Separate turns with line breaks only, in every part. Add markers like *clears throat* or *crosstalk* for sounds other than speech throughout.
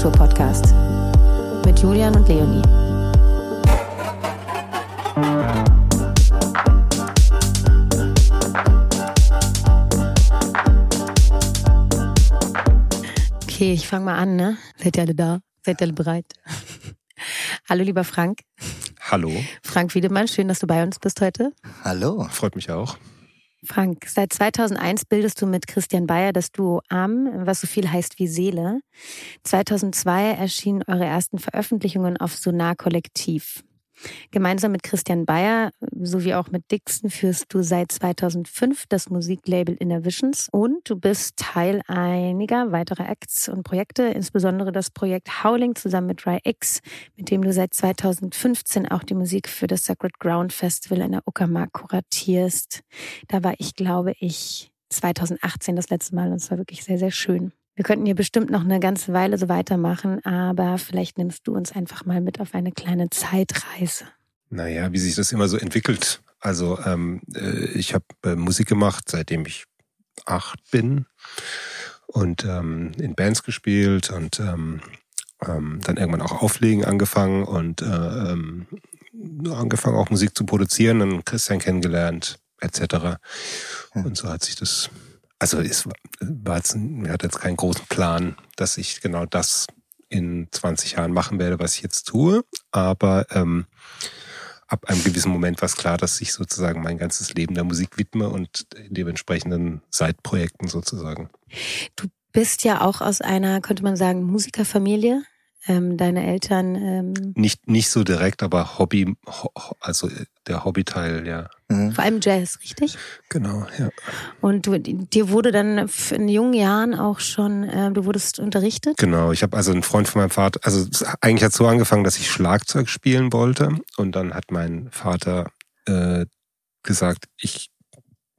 der Feierkultur-Podcast mit Julian und Leonie. Okay, ich fange mal an, ne? Seid ihr alle da? Seid ihr alle bereit? *laughs* Hallo, lieber Frank.
Hallo.
Frank Wiedemann, schön, dass du bei uns bist heute.
Hallo.
Freut mich auch.
Frank, seit 2001 bildest du mit Christian Bayer das Duo Arm, was so viel heißt wie Seele. 2002 erschienen eure ersten Veröffentlichungen auf Sonar Kollektiv. Gemeinsam mit Christian Bayer sowie auch mit Dixon führst du seit 2005 das Musiklabel Inner Visions und du bist Teil einiger weiterer Acts und Projekte, insbesondere das Projekt Howling zusammen mit Ry X, mit dem du seit 2015 auch die Musik für das Sacred Ground Festival in der Uckermark kuratierst. Da war ich, glaube ich, 2018 das letzte Mal und es war wirklich sehr, sehr schön. Wir könnten hier bestimmt noch eine ganze Weile so weitermachen, aber vielleicht nimmst du uns einfach mal mit auf eine kleine Zeitreise.
Naja, wie sich das immer so entwickelt. Also ähm, äh, ich habe äh, Musik gemacht, seitdem ich acht bin und ähm, in Bands gespielt und ähm, ähm, dann irgendwann auch Auflegen angefangen und äh, ähm, angefangen auch Musik zu produzieren, dann Christian kennengelernt etc. Und so hat sich das also es war jetzt, er hat jetzt keinen großen Plan, dass ich genau das in 20 Jahren machen werde, was ich jetzt tue. Aber ähm, ab einem gewissen Moment war es klar, dass ich sozusagen mein ganzes Leben der Musik widme und dementsprechenden Seitprojekten sozusagen.
Du bist ja auch aus einer, könnte man sagen, Musikerfamilie ähm, deine Eltern? Ähm
nicht, nicht so direkt, aber Hobby, also äh, der Hobbyteil, ja.
Mhm. Vor allem Jazz, richtig?
Genau, ja.
Und du, dir wurde dann in jungen Jahren auch schon, äh, du wurdest unterrichtet?
Genau, ich habe also einen Freund von meinem Vater, also eigentlich hat es so angefangen, dass ich Schlagzeug spielen wollte und dann hat mein Vater äh, gesagt, ich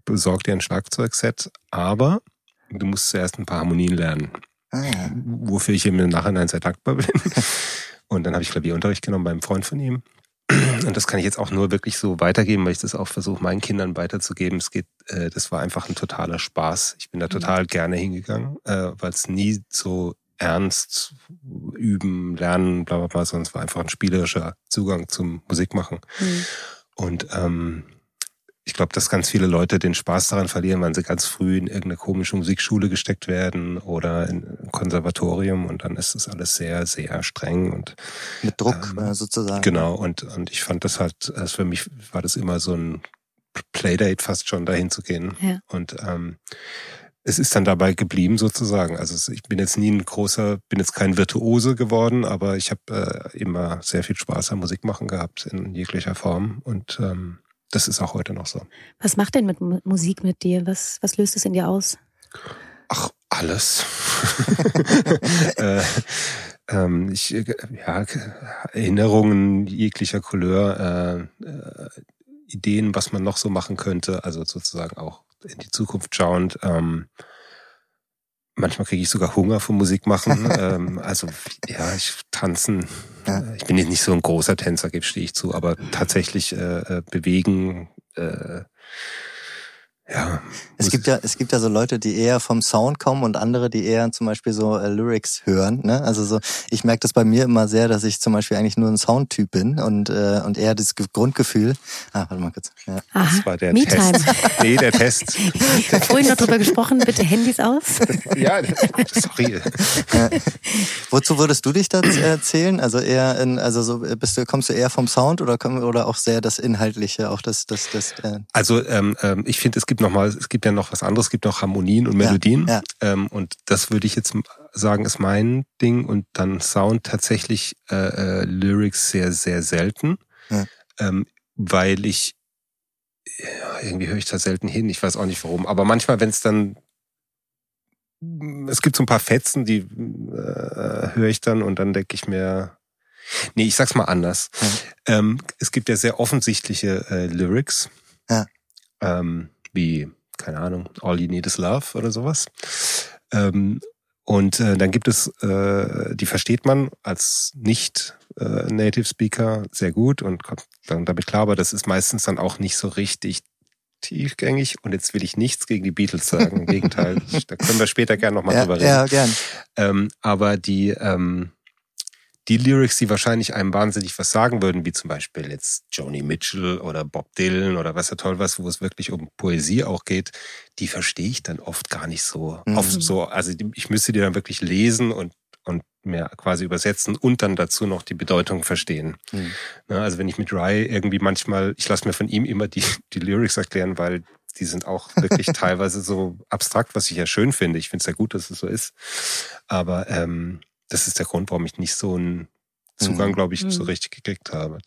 besorge dir ein Schlagzeugset, aber du musst zuerst ein paar Harmonien lernen. Ah, ja. Wofür ich ihm im Nachhinein sehr dankbar bin. *laughs* Und dann habe ich Klavierunterricht genommen beim Freund von ihm. *clears throat* Und das kann ich jetzt auch nur wirklich so weitergeben, weil ich das auch versuche, meinen Kindern weiterzugeben. Es geht, äh, das war einfach ein totaler Spaß. Ich bin da mhm. total mhm. gerne hingegangen, äh, weil es nie so ernst üben, lernen, bla bla bla, sondern es war einfach ein spielerischer Zugang zum Musikmachen. Mhm. Und ähm, ich glaube, dass ganz viele Leute den Spaß daran verlieren, wenn sie ganz früh in irgendeine komische Musikschule gesteckt werden oder in ein Konservatorium und dann ist das alles sehr, sehr streng und
mit Druck ähm, sozusagen.
Genau und und ich fand das halt, also für mich war das immer so ein Playdate fast schon dahin zu gehen ja. und ähm, es ist dann dabei geblieben sozusagen. Also ich bin jetzt nie ein großer, bin jetzt kein Virtuose geworden, aber ich habe äh, immer sehr viel Spaß am Musik machen gehabt in jeglicher Form und ähm, das ist auch heute noch so.
Was macht denn mit Musik mit dir? Was, was löst es in dir aus?
Ach, alles. *laughs* äh, ähm, ich, ja, Erinnerungen jeglicher Couleur, äh, äh, Ideen, was man noch so machen könnte, also sozusagen auch in die Zukunft schauend. Ähm, manchmal kriege ich sogar Hunger vom Musik machen. *laughs* ähm, also ja, ich tanzen ja. Ich bin jetzt nicht so ein großer Tänzer, stehe ich zu, aber tatsächlich äh, äh bewegen, äh, ja.
Es gibt ja, es gibt ja so Leute, die eher vom Sound kommen und andere, die eher zum Beispiel so äh, Lyrics hören. Ne? Also so, ich merke das bei mir immer sehr, dass ich zum Beispiel eigentlich nur ein Soundtyp bin und äh, und eher das Grundgefühl. Ah, warte mal kurz.
Ja. Aha, das war der Test. nee, der Test. *laughs*
Ich habe vorhin noch drüber gesprochen. Bitte Handys aus. *laughs*
ja, sorry.
Ja. Wozu würdest du dich da erzählen? Also eher, in, also so bist du, kommst du eher vom Sound oder komm, oder auch sehr das Inhaltliche, auch das das das. Äh
also ähm, ähm ich finde, es gibt noch mal, es gibt ja noch was anderes, es gibt noch Harmonien und Melodien. Ja, ja. Ähm, und das würde ich jetzt sagen, ist mein Ding. Und dann Sound tatsächlich äh, äh, Lyrics sehr, sehr selten. Ja. Ähm, weil ich ja, irgendwie höre ich da selten hin. Ich weiß auch nicht warum. Aber manchmal, wenn es dann es gibt so ein paar Fetzen, die äh, höre ich dann und dann denke ich mir, nee, ich sag's mal anders. Ja. Ähm, es gibt ja sehr offensichtliche äh, Lyrics. Ja. Ähm, wie, keine Ahnung, All You Need Is Love oder sowas. Ähm, und äh, dann gibt es, äh, die versteht man als nicht äh, Native Speaker sehr gut und kommt dann damit klar, aber das ist meistens dann auch nicht so richtig tiefgängig und jetzt will ich nichts gegen die Beatles sagen. Im Gegenteil, *laughs* da können wir später gerne nochmal
ja,
drüber reden.
Ja, gern.
Ähm, aber die, ähm, die Lyrics, die wahrscheinlich einem wahnsinnig was sagen würden, wie zum Beispiel jetzt Joni Mitchell oder Bob Dylan oder was ja toll was, wo es wirklich um Poesie auch geht, die verstehe ich dann oft gar nicht so.
Mhm.
Oft so, also ich müsste die dann wirklich lesen und und mir quasi übersetzen und dann dazu noch die Bedeutung verstehen.
Mhm.
Ne, also wenn ich mit Ry irgendwie manchmal, ich lasse mir von ihm immer die, die Lyrics erklären, weil die sind auch wirklich *laughs* teilweise so abstrakt, was ich ja schön finde. Ich finde es ja gut, dass es so ist. Aber ähm, das ist der Grund, warum ich nicht so einen Zugang,
Mhm.
glaube ich, so
Mhm.
richtig gekriegt habe.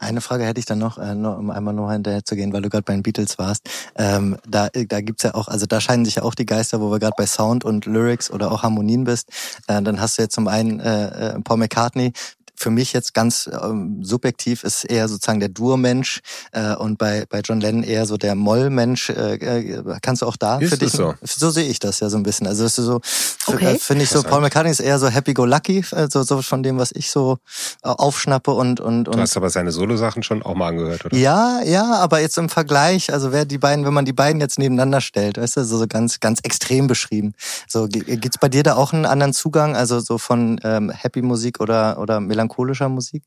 Eine Frage hätte ich dann noch, äh, noch um einmal noch hinterher zu gehen, weil du gerade bei den Beatles warst. Ähm, da, da gibt's ja auch, also da scheinen sich ja auch die Geister, wo wir gerade bei Sound und Lyrics oder auch Harmonien bist. Äh, dann hast du jetzt zum einen äh, äh, Paul McCartney. Für mich jetzt ganz ähm, subjektiv ist eher sozusagen der Dur-Mensch äh, und bei, bei John Lennon eher so der Moll-Mensch. Äh, äh, kannst du auch da
Ist
für dich?
so?
so sehe ich das ja so ein bisschen. Also das ist so,
Okay.
äh, finde ich so, Paul McCartney ist eher so happy-go-lucky, äh, so, so von dem, was ich so äh, aufschnappe und, und, und
Du hast aber seine Solo-Sachen schon auch mal angehört, oder?
ja, ja, aber jetzt im Vergleich, also wer die beiden, wenn man die beiden jetzt nebeneinander stellt, weißt du, so so ganz, ganz extrem beschrieben. So, gibt's bei dir da auch einen anderen Zugang, also so von ähm, Happy Musik oder, oder melancholischer Musik?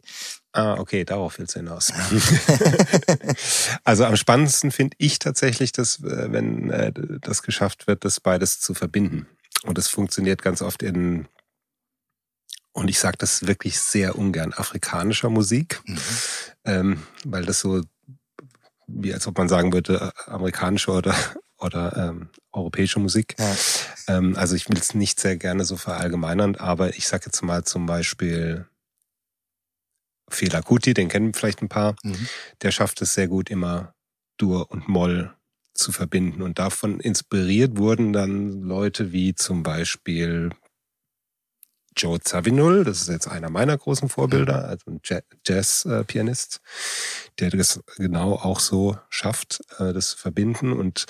Ah, okay, darauf willst du hinaus. *laughs* also am spannendsten finde ich tatsächlich, dass äh, wenn äh, das geschafft wird, das beides zu verbinden. Und das funktioniert ganz oft in, und ich sage das wirklich sehr ungern, afrikanischer Musik, ähm, weil das so, wie als ob man sagen würde, äh, amerikanische oder, oder ähm, europäische Musik.
Ja.
Ähm, also ich will es nicht sehr gerne so verallgemeinern, aber ich sage jetzt mal zum Beispiel Fela Kuti, den kennen vielleicht ein paar,
Mhm.
der schafft es sehr gut immer Dur und Moll zu verbinden. Und davon inspiriert wurden dann Leute wie zum Beispiel Joe Zawinul, das ist jetzt einer meiner großen Vorbilder, also ein Ja- Jazz-Pianist, der das genau auch so schafft, äh, das zu verbinden. Und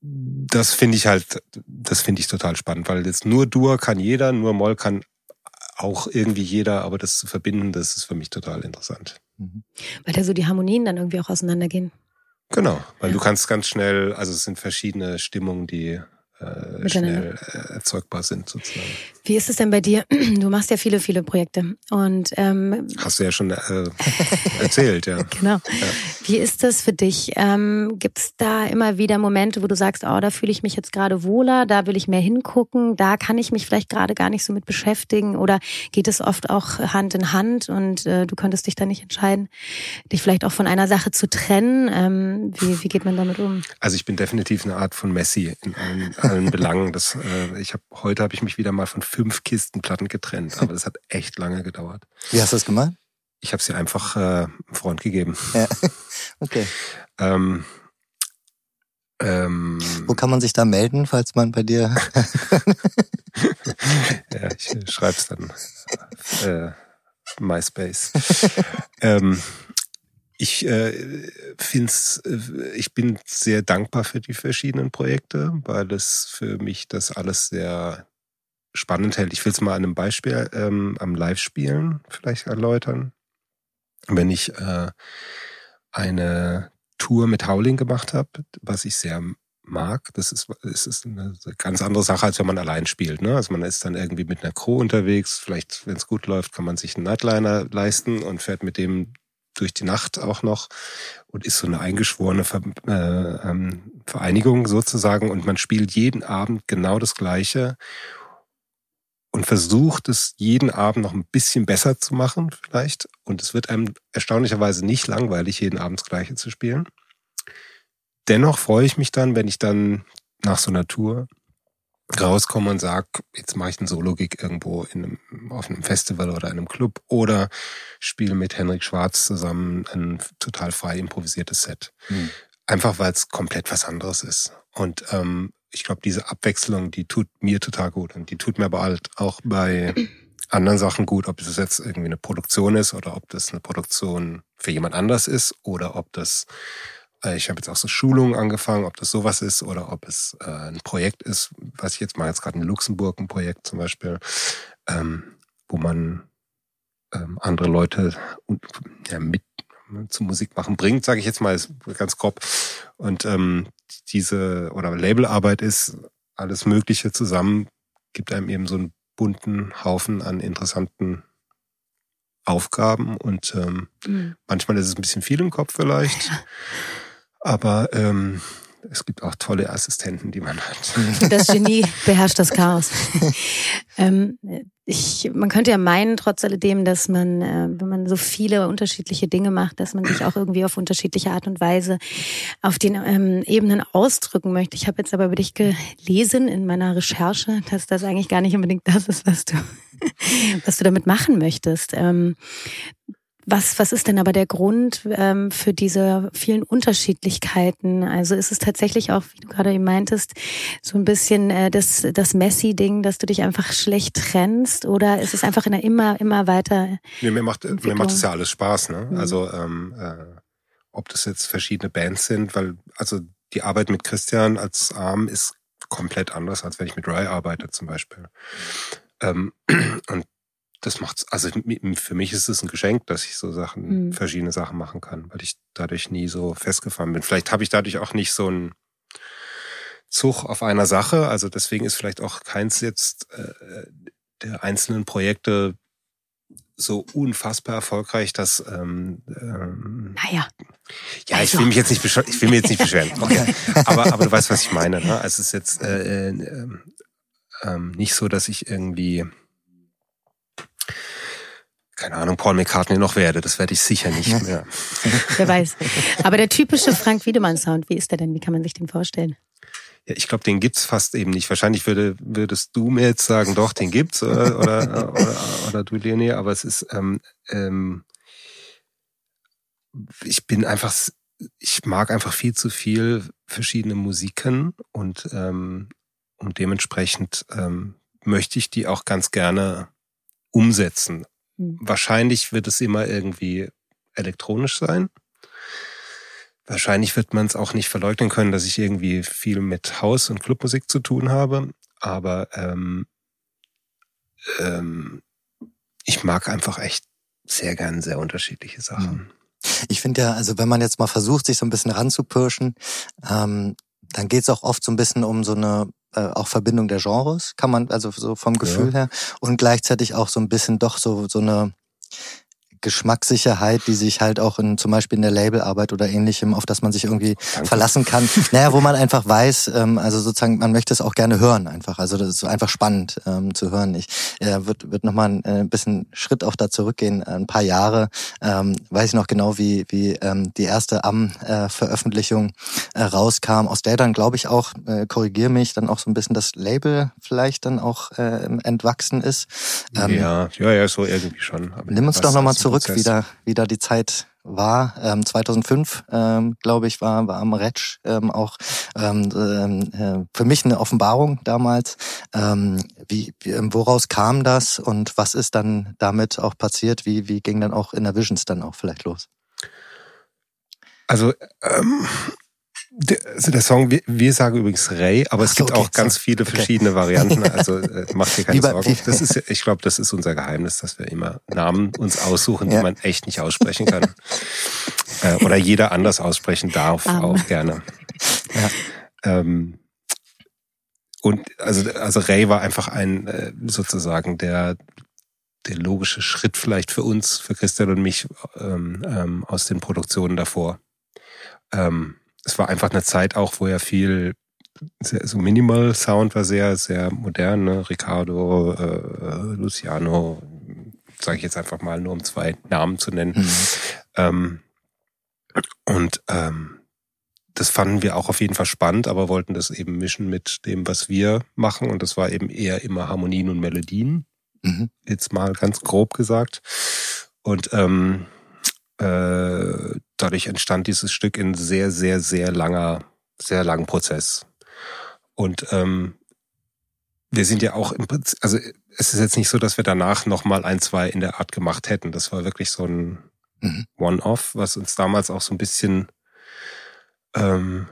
das finde ich halt, das finde ich total spannend, weil jetzt nur Dur kann jeder, nur Moll kann auch irgendwie jeder, aber das zu verbinden, das ist für mich total interessant.
Mhm.
Weil da so die Harmonien dann irgendwie auch auseinandergehen.
Genau, weil
Ja.
du kannst ganz schnell, also es sind verschiedene Stimmungen, die äh, schnell äh, erzeugbar sind sozusagen.
Wie ist es denn bei dir? *clears throat* Du machst ja viele, viele Projekte. Und ähm,
Hast du ja schon äh, erzählt, ja. *laughs*
Genau. Wie ist das für dich? Ähm, Gibt es da immer wieder Momente, wo du sagst, oh, da fühle ich mich jetzt gerade wohler, da will ich mehr hingucken, da kann ich mich vielleicht gerade gar nicht so mit beschäftigen? Oder geht es oft auch Hand in Hand und äh, du könntest dich da nicht entscheiden, dich vielleicht auch von einer Sache zu trennen? Ähm, wie, wie geht man damit um?
Also ich bin definitiv eine Art von Messi in allen, allen Belangen. Das, äh, ich hab, heute habe ich mich wieder mal von fünf Kisten Platten getrennt, aber das hat echt lange gedauert.
Wie hast du das gemacht?
Ich habe sie einfach äh, einem Freund gegeben.
Ja. *laughs* Okay.
Ähm, ähm,
Wo kann man sich da melden, falls man bei dir *laughs*
ja, ich schreibe es dann. Äh, MySpace. *laughs* ähm, ich äh, find's, äh, ich bin sehr dankbar für die verschiedenen Projekte, weil es für mich das alles sehr spannend hält. Ich will es mal an einem Beispiel ähm, am Live-Spielen vielleicht erläutern. Wenn ich äh, eine Tour mit Howling gemacht habe, was ich sehr mag, das ist, das ist eine ganz andere Sache, als wenn man allein spielt. Ne? Also man ist dann irgendwie mit einer Crew unterwegs, vielleicht, wenn es gut läuft, kann man sich einen Nightliner leisten und fährt mit dem durch die Nacht auch noch und ist so eine eingeschworene Ver äh, ähm, Vereinigung sozusagen und man spielt jeden Abend genau das Gleiche und versucht es jeden Abend noch ein bisschen besser zu machen vielleicht und es wird einem erstaunlicherweise nicht langweilig, jeden Abend das Gleiche zu spielen. Dennoch freue ich mich dann, wenn ich dann nach so einer Tour rauskomme und sage, jetzt mache ich einen Solo-Gig irgendwo in einem, auf einem Festival oder einem Club oder spiele mit Henrik Schwarz zusammen ein total frei improvisiertes Set.
Hm.
Einfach weil es komplett was anderes ist. Und ähm, ich glaube, diese Abwechslung, die tut mir total gut. Und die tut mir aber halt auch bei *clears throat* anderen Sachen gut, ob das jetzt irgendwie eine Produktion ist oder ob das eine Produktion für jemand anders ist oder ob das ich habe jetzt auch so Schulungen angefangen, ob das sowas ist oder ob es äh, ein Projekt ist, was ich jetzt mal jetzt gerade in Luxemburg ein Projekt zum Beispiel, ähm, wo man ähm, andere Leute und, ja, mit zu Musik machen bringt, sage ich jetzt mal, ganz grob. Und ähm, diese oder Labelarbeit ist alles Mögliche zusammen, gibt einem eben so einen bunten Haufen an interessanten Aufgaben und ähm, mhm. manchmal ist es ein bisschen viel im Kopf vielleicht, *laughs* aber ähm, es gibt auch tolle Assistenten, die man hat. *laughs*
Das Genie beherrscht das Chaos. *laughs* ähm, ich, man könnte ja meinen, trotz alledem, dass man, äh, wenn man so viele unterschiedliche Dinge macht, dass man sich auch irgendwie auf unterschiedliche Art und Weise auf den ähm, Ebenen ausdrücken möchte. Ich habe jetzt aber über dich gelesen in meiner Recherche, dass das eigentlich gar nicht unbedingt das ist, was du, *laughs* was du damit machen möchtest. Ähm, was, was ist denn aber der Grund ähm, für diese vielen Unterschiedlichkeiten? Also ist es tatsächlich auch, wie du gerade eben meintest, so ein bisschen äh, das, das Messi-Ding, dass du dich einfach schlecht trennst? Oder ist es einfach in einer immer, immer weiter.
Nee, mir macht, mir macht das ja alles Spaß, ne? Mhm. Also ähm, äh, ob das jetzt verschiedene Bands sind, weil, also die Arbeit mit Christian als Arm ist komplett anders, als wenn ich mit Rai arbeite zum Beispiel. Ähm, *clears throat* und das macht's, also für mich ist es ein Geschenk, dass ich so Sachen, mhm. verschiedene Sachen machen kann, weil ich dadurch nie so festgefahren bin. Vielleicht habe ich dadurch auch nicht so einen Zug auf einer Sache. Also deswegen ist vielleicht auch keins jetzt äh, der einzelnen Projekte so unfassbar erfolgreich, dass ähm, ähm,
naja.
Ja, ich will mich jetzt nicht ich will mir jetzt nicht beschweren. *laughs* Okay. aber, aber du weißt, was ich meine. Ne? Also es ist jetzt äh, äh, äh, nicht so, dass ich irgendwie keine Ahnung, Paul McCartney noch werde. Das werde ich sicher nicht mehr. *laughs*
Wer weiß. Aber der typische Frank Wiedemann-Sound, wie ist der denn? Wie kann man sich den vorstellen?
Ja, ich glaube, den gibt's fast eben nicht. Wahrscheinlich würde, würdest du mir jetzt sagen, doch, den gibt's oder, oder, oder, oder du, Leonie, aber es ist, ähm, ähm, ich bin einfach, ich mag einfach viel zu viel verschiedene Musiken und, ähm, und dementsprechend ähm, möchte ich die auch ganz gerne umsetzen. Hm. Wahrscheinlich wird es immer irgendwie elektronisch sein. Wahrscheinlich wird man es auch nicht verleugnen können, dass ich irgendwie viel mit Haus- und Clubmusik zu tun habe. Aber ähm, ähm, ich mag einfach echt sehr gern sehr unterschiedliche Sachen. Hm.
Ich finde ja, also wenn man jetzt mal versucht, sich so ein bisschen ranzupirschen, ähm, dann geht es auch oft so ein bisschen um so eine äh, auch Verbindung der Genres, kann man also so vom Gefühl ja. her und gleichzeitig auch so ein bisschen doch so so eine Geschmackssicherheit, die sich halt auch in zum Beispiel in der Labelarbeit oder ähnlichem, auf das man sich irgendwie Danke. verlassen kann. *laughs* Naja, wo man einfach weiß, ähm, also sozusagen, man möchte es auch gerne hören einfach. Also das ist einfach spannend ähm, zu hören. Ich äh, würde würd nochmal ein äh, bisschen Schritt auch da zurückgehen, ein paar Jahre. Ähm, weiß ich noch genau, wie, wie ähm, die erste Am-Veröffentlichung äh, rauskam, aus der dann, glaube ich, auch, äh, korrigier mich, dann auch so ein bisschen das Label vielleicht dann auch äh, entwachsen ist.
Ähm, ja, ja, ja, so irgendwie schon.
Aber nimm uns doch nochmal zurück zurück, wie da, wie da die Zeit war. Ähm, 2005, ähm, glaube ich, war, war am Retsch ähm, auch ähm, äh, für mich eine Offenbarung damals. Ähm, wie, wie, ähm, woraus kam das und was ist dann damit auch passiert? Wie, wie ging dann auch in der Visions dann auch vielleicht los?
Also ähm, also der Song, wir, wir sagen übrigens Ray, aber Ach es gibt okay, auch ganz viele verschiedene okay. Varianten. Also äh, *laughs* macht dir keine bei, Sorgen. Das ist, ich glaube, das ist unser Geheimnis, dass wir immer Namen uns aussuchen, ja. die man echt nicht aussprechen kann. *laughs* äh, oder jeder anders aussprechen darf, um. auch gerne. Ja. Ähm, und also, also Ray war einfach ein äh, sozusagen der der logische Schritt vielleicht für uns, für Christian und mich ähm, ähm, aus den Produktionen davor. Ähm, es war einfach eine Zeit auch, wo ja viel sehr, so Minimal Sound war sehr, sehr modern. Ne? Ricardo, äh, Luciano, sage ich jetzt einfach mal, nur um zwei Namen zu nennen. Mhm. Ähm, und ähm, das fanden wir auch auf jeden Fall spannend, aber wollten das eben mischen mit dem, was wir machen. Und das war eben eher immer Harmonien und Melodien. Mhm. Jetzt mal ganz grob gesagt. Und ähm, äh, dadurch entstand dieses Stück in sehr, sehr, sehr langer, sehr langen Prozess. Und ähm, wir sind ja auch im Prinzip, also es ist jetzt nicht so, dass wir danach nochmal ein, zwei in der Art gemacht hätten. Das war wirklich so ein mhm. One-Off, was uns damals auch so ein bisschen ähm,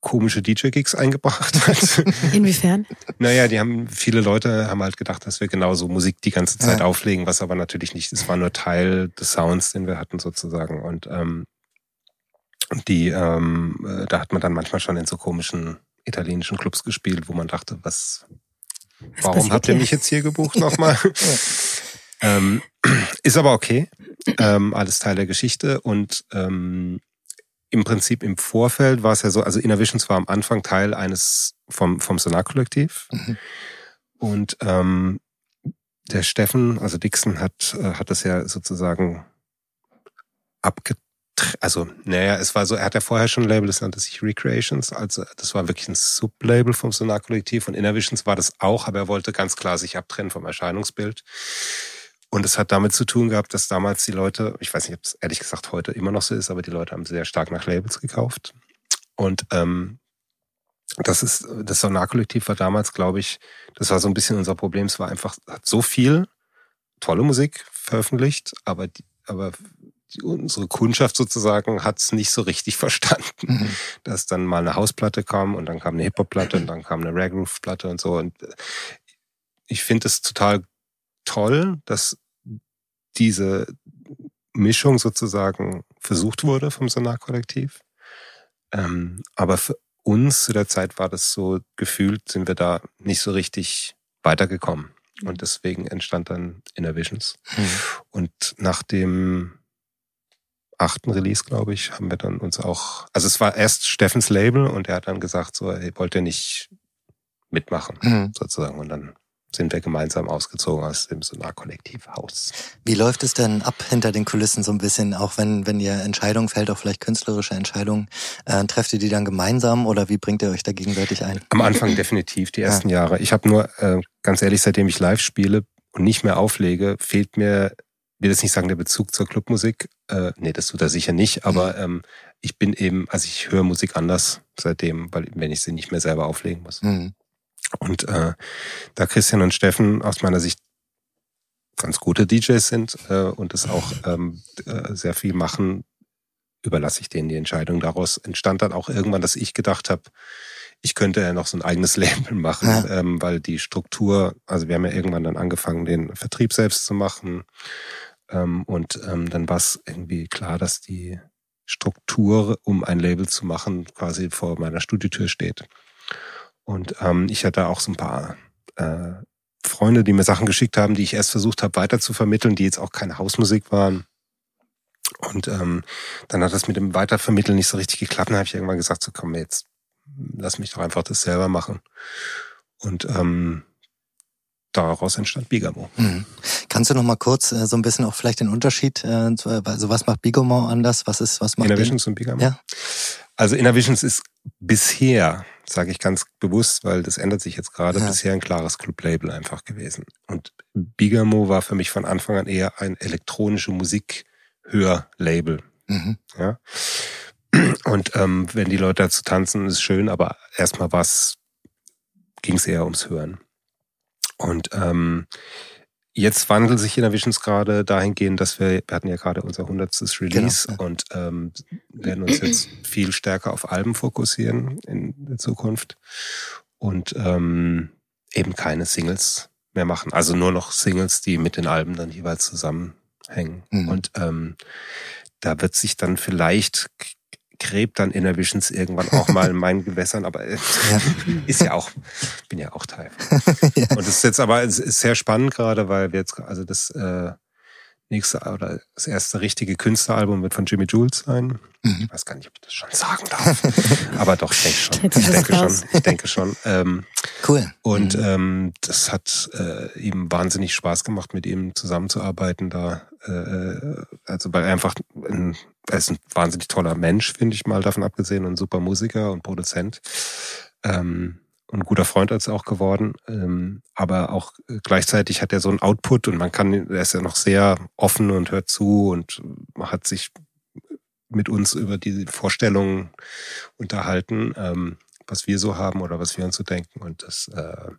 komische DJ-Gigs eingebracht hat. *laughs*
Inwiefern?
naja, die haben, viele Leute haben halt gedacht, dass wir genauso Musik die ganze Zeit ja. auflegen, was aber natürlich nicht, es war nur Teil des Sounds, den wir hatten sozusagen. Und ähm, die, ähm, äh, da hat man dann manchmal schon in so komischen italienischen Clubs gespielt, wo man dachte, was, was warum habt ihr mich jetzt hier gebucht *laughs* nochmal? ähm, *clears throat* ist aber okay. Ähm, alles Teil der Geschichte und ähm, im Prinzip im Vorfeld war es ja so, also Innovations war am Anfang Teil eines vom, vom Sonar-Kollektiv. Mhm. Und ähm, der Steffen, also Dixon, hat, äh, hat das ja sozusagen abgetrennt. Also, naja, es war so, er hat ja vorher schon ein Label, das nannte sich Recreations. Also, das war wirklich ein Sublabel vom Sonar-Kollektiv. Und Innovations war das auch, aber er wollte ganz klar sich abtrennen vom Erscheinungsbild. Und es hat damit zu tun gehabt, dass damals die Leute, ich weiß nicht, ob es ehrlich gesagt heute immer noch so ist, aber die Leute haben sehr stark nach Labels gekauft. Und ähm, das ist, das Sonarkollektiv war damals, glaube ich, das war so ein bisschen unser Problem. Es war einfach, hat so viel tolle Musik veröffentlicht, aber die, aber unsere Kundschaft sozusagen hat es nicht so richtig verstanden. Mhm. Dass dann mal eine Hausplatte kam und dann kam eine Hip-Hop-Platte und dann kam eine Rag-Groove-Platte und so. Und äh, ich finde es total toll, dass diese Mischung sozusagen versucht wurde vom Sonarkollektiv. Ähm, aber für uns zu der Zeit war das so gefühlt, sind wir da nicht so richtig weitergekommen. Und deswegen entstand dann Innovations. Mhm. Und nach dem achten Release, glaube ich, haben wir dann uns auch, also es war erst Steffens Label und er hat dann gesagt, so, hey, wollt ihr nicht mitmachen, mhm. sozusagen. Und dann sind wir gemeinsam ausgezogen aus dem Sonar-Kollektivhaus.
Wie läuft es denn ab hinter den Kulissen so ein bisschen, auch wenn, wenn ihr Entscheidungen fällt, auch vielleicht künstlerische Entscheidungen, äh, trefft ihr die dann gemeinsam oder wie bringt ihr euch da gegenseitig ein?
Am Anfang definitiv, die ersten ja. Jahre. Ich habe nur, äh, ganz ehrlich, seitdem ich live spiele und nicht mehr auflege, fehlt mir, will jetzt nicht sagen, der Bezug zur Clubmusik. Äh, nee, das tut er sicher nicht, aber mhm. ähm, ich bin eben, also ich höre Musik anders seitdem, weil wenn ich sie nicht mehr selber auflegen muss. Mhm. Und äh, da Christian und Steffen aus meiner Sicht ganz gute DJs sind äh, und es auch ähm, äh, sehr viel machen, überlasse ich denen die Entscheidung. Daraus entstand dann auch irgendwann, dass ich gedacht habe, ich könnte ja noch so ein eigenes *laughs* Label machen, ja. ähm, weil die Struktur, also wir haben ja irgendwann dann angefangen, den Vertrieb selbst zu machen. Ähm, und ähm, dann war es irgendwie klar, dass die Struktur, um ein Label zu machen, quasi vor meiner Studiotür steht. Und ähm, ich hatte auch so ein paar äh, Freunde, die mir Sachen geschickt haben, die ich erst versucht habe weiter zu vermitteln, die jetzt auch keine Hausmusik waren. Und ähm, dann hat das mit dem Weitervermitteln nicht so richtig geklappt. Dann habe ich irgendwann gesagt, so komm jetzt, lass mich doch einfach das selber machen. Und ähm, daraus entstand Bigamo. Mhm.
Kannst du noch mal kurz äh, so ein bisschen auch vielleicht den Unterschied, äh, also was macht Bigamo anders? Was ist, was macht
Innovations und Bigamo? Ja. Also Innovations ist bisher sage ich ganz bewusst, weil das ändert sich jetzt gerade, ja. bisher ein klares Club-Label einfach gewesen. Und Bigamo war für mich von Anfang an eher ein elektronische Musik-Hör-Label. Mhm. Ja. Und ähm, wenn die Leute dazu tanzen, ist schön, aber erstmal was ging es eher ums Hören. Und ähm, Jetzt wandelt sich Innovations gerade dahingehend, dass wir, wir hatten ja gerade unser hundertstes Release genau. und ähm, werden uns jetzt viel stärker auf Alben fokussieren in der Zukunft und ähm, eben keine Singles mehr machen. Also nur noch Singles, die mit den Alben dann jeweils zusammenhängen. Mhm. Und ähm, da wird sich dann vielleicht gräbt dann Innovations irgendwann auch mal in meinen Gewässern, aber äh, ja. ist ja auch, bin ja auch Teil. *laughs* ja. Und es ist jetzt aber es ist sehr spannend gerade, weil wir jetzt, also das äh, nächste oder das erste richtige Künstleralbum wird von Jimmy Jules sein. Mhm. Ich weiß gar nicht, ob ich das schon sagen darf. *laughs* Aber doch, ich denke schon. Ich denke schon. Ich denke schon. Ähm,
cool.
Und mhm. ähm, das hat äh, ihm wahnsinnig Spaß gemacht, mit ihm zusammenzuarbeiten da. Äh, also weil er einfach ein, er ist ein wahnsinnig toller Mensch, finde ich mal, davon abgesehen, und ein super Musiker und Produzent. Ähm, und ein guter Freund als auch geworden. Ähm, aber auch gleichzeitig hat er so einen Output und man kann, er ist ja noch sehr offen und hört zu und hat sich mit uns über die Vorstellungen unterhalten, ähm, was wir so haben oder was wir uns so denken. Und das äh,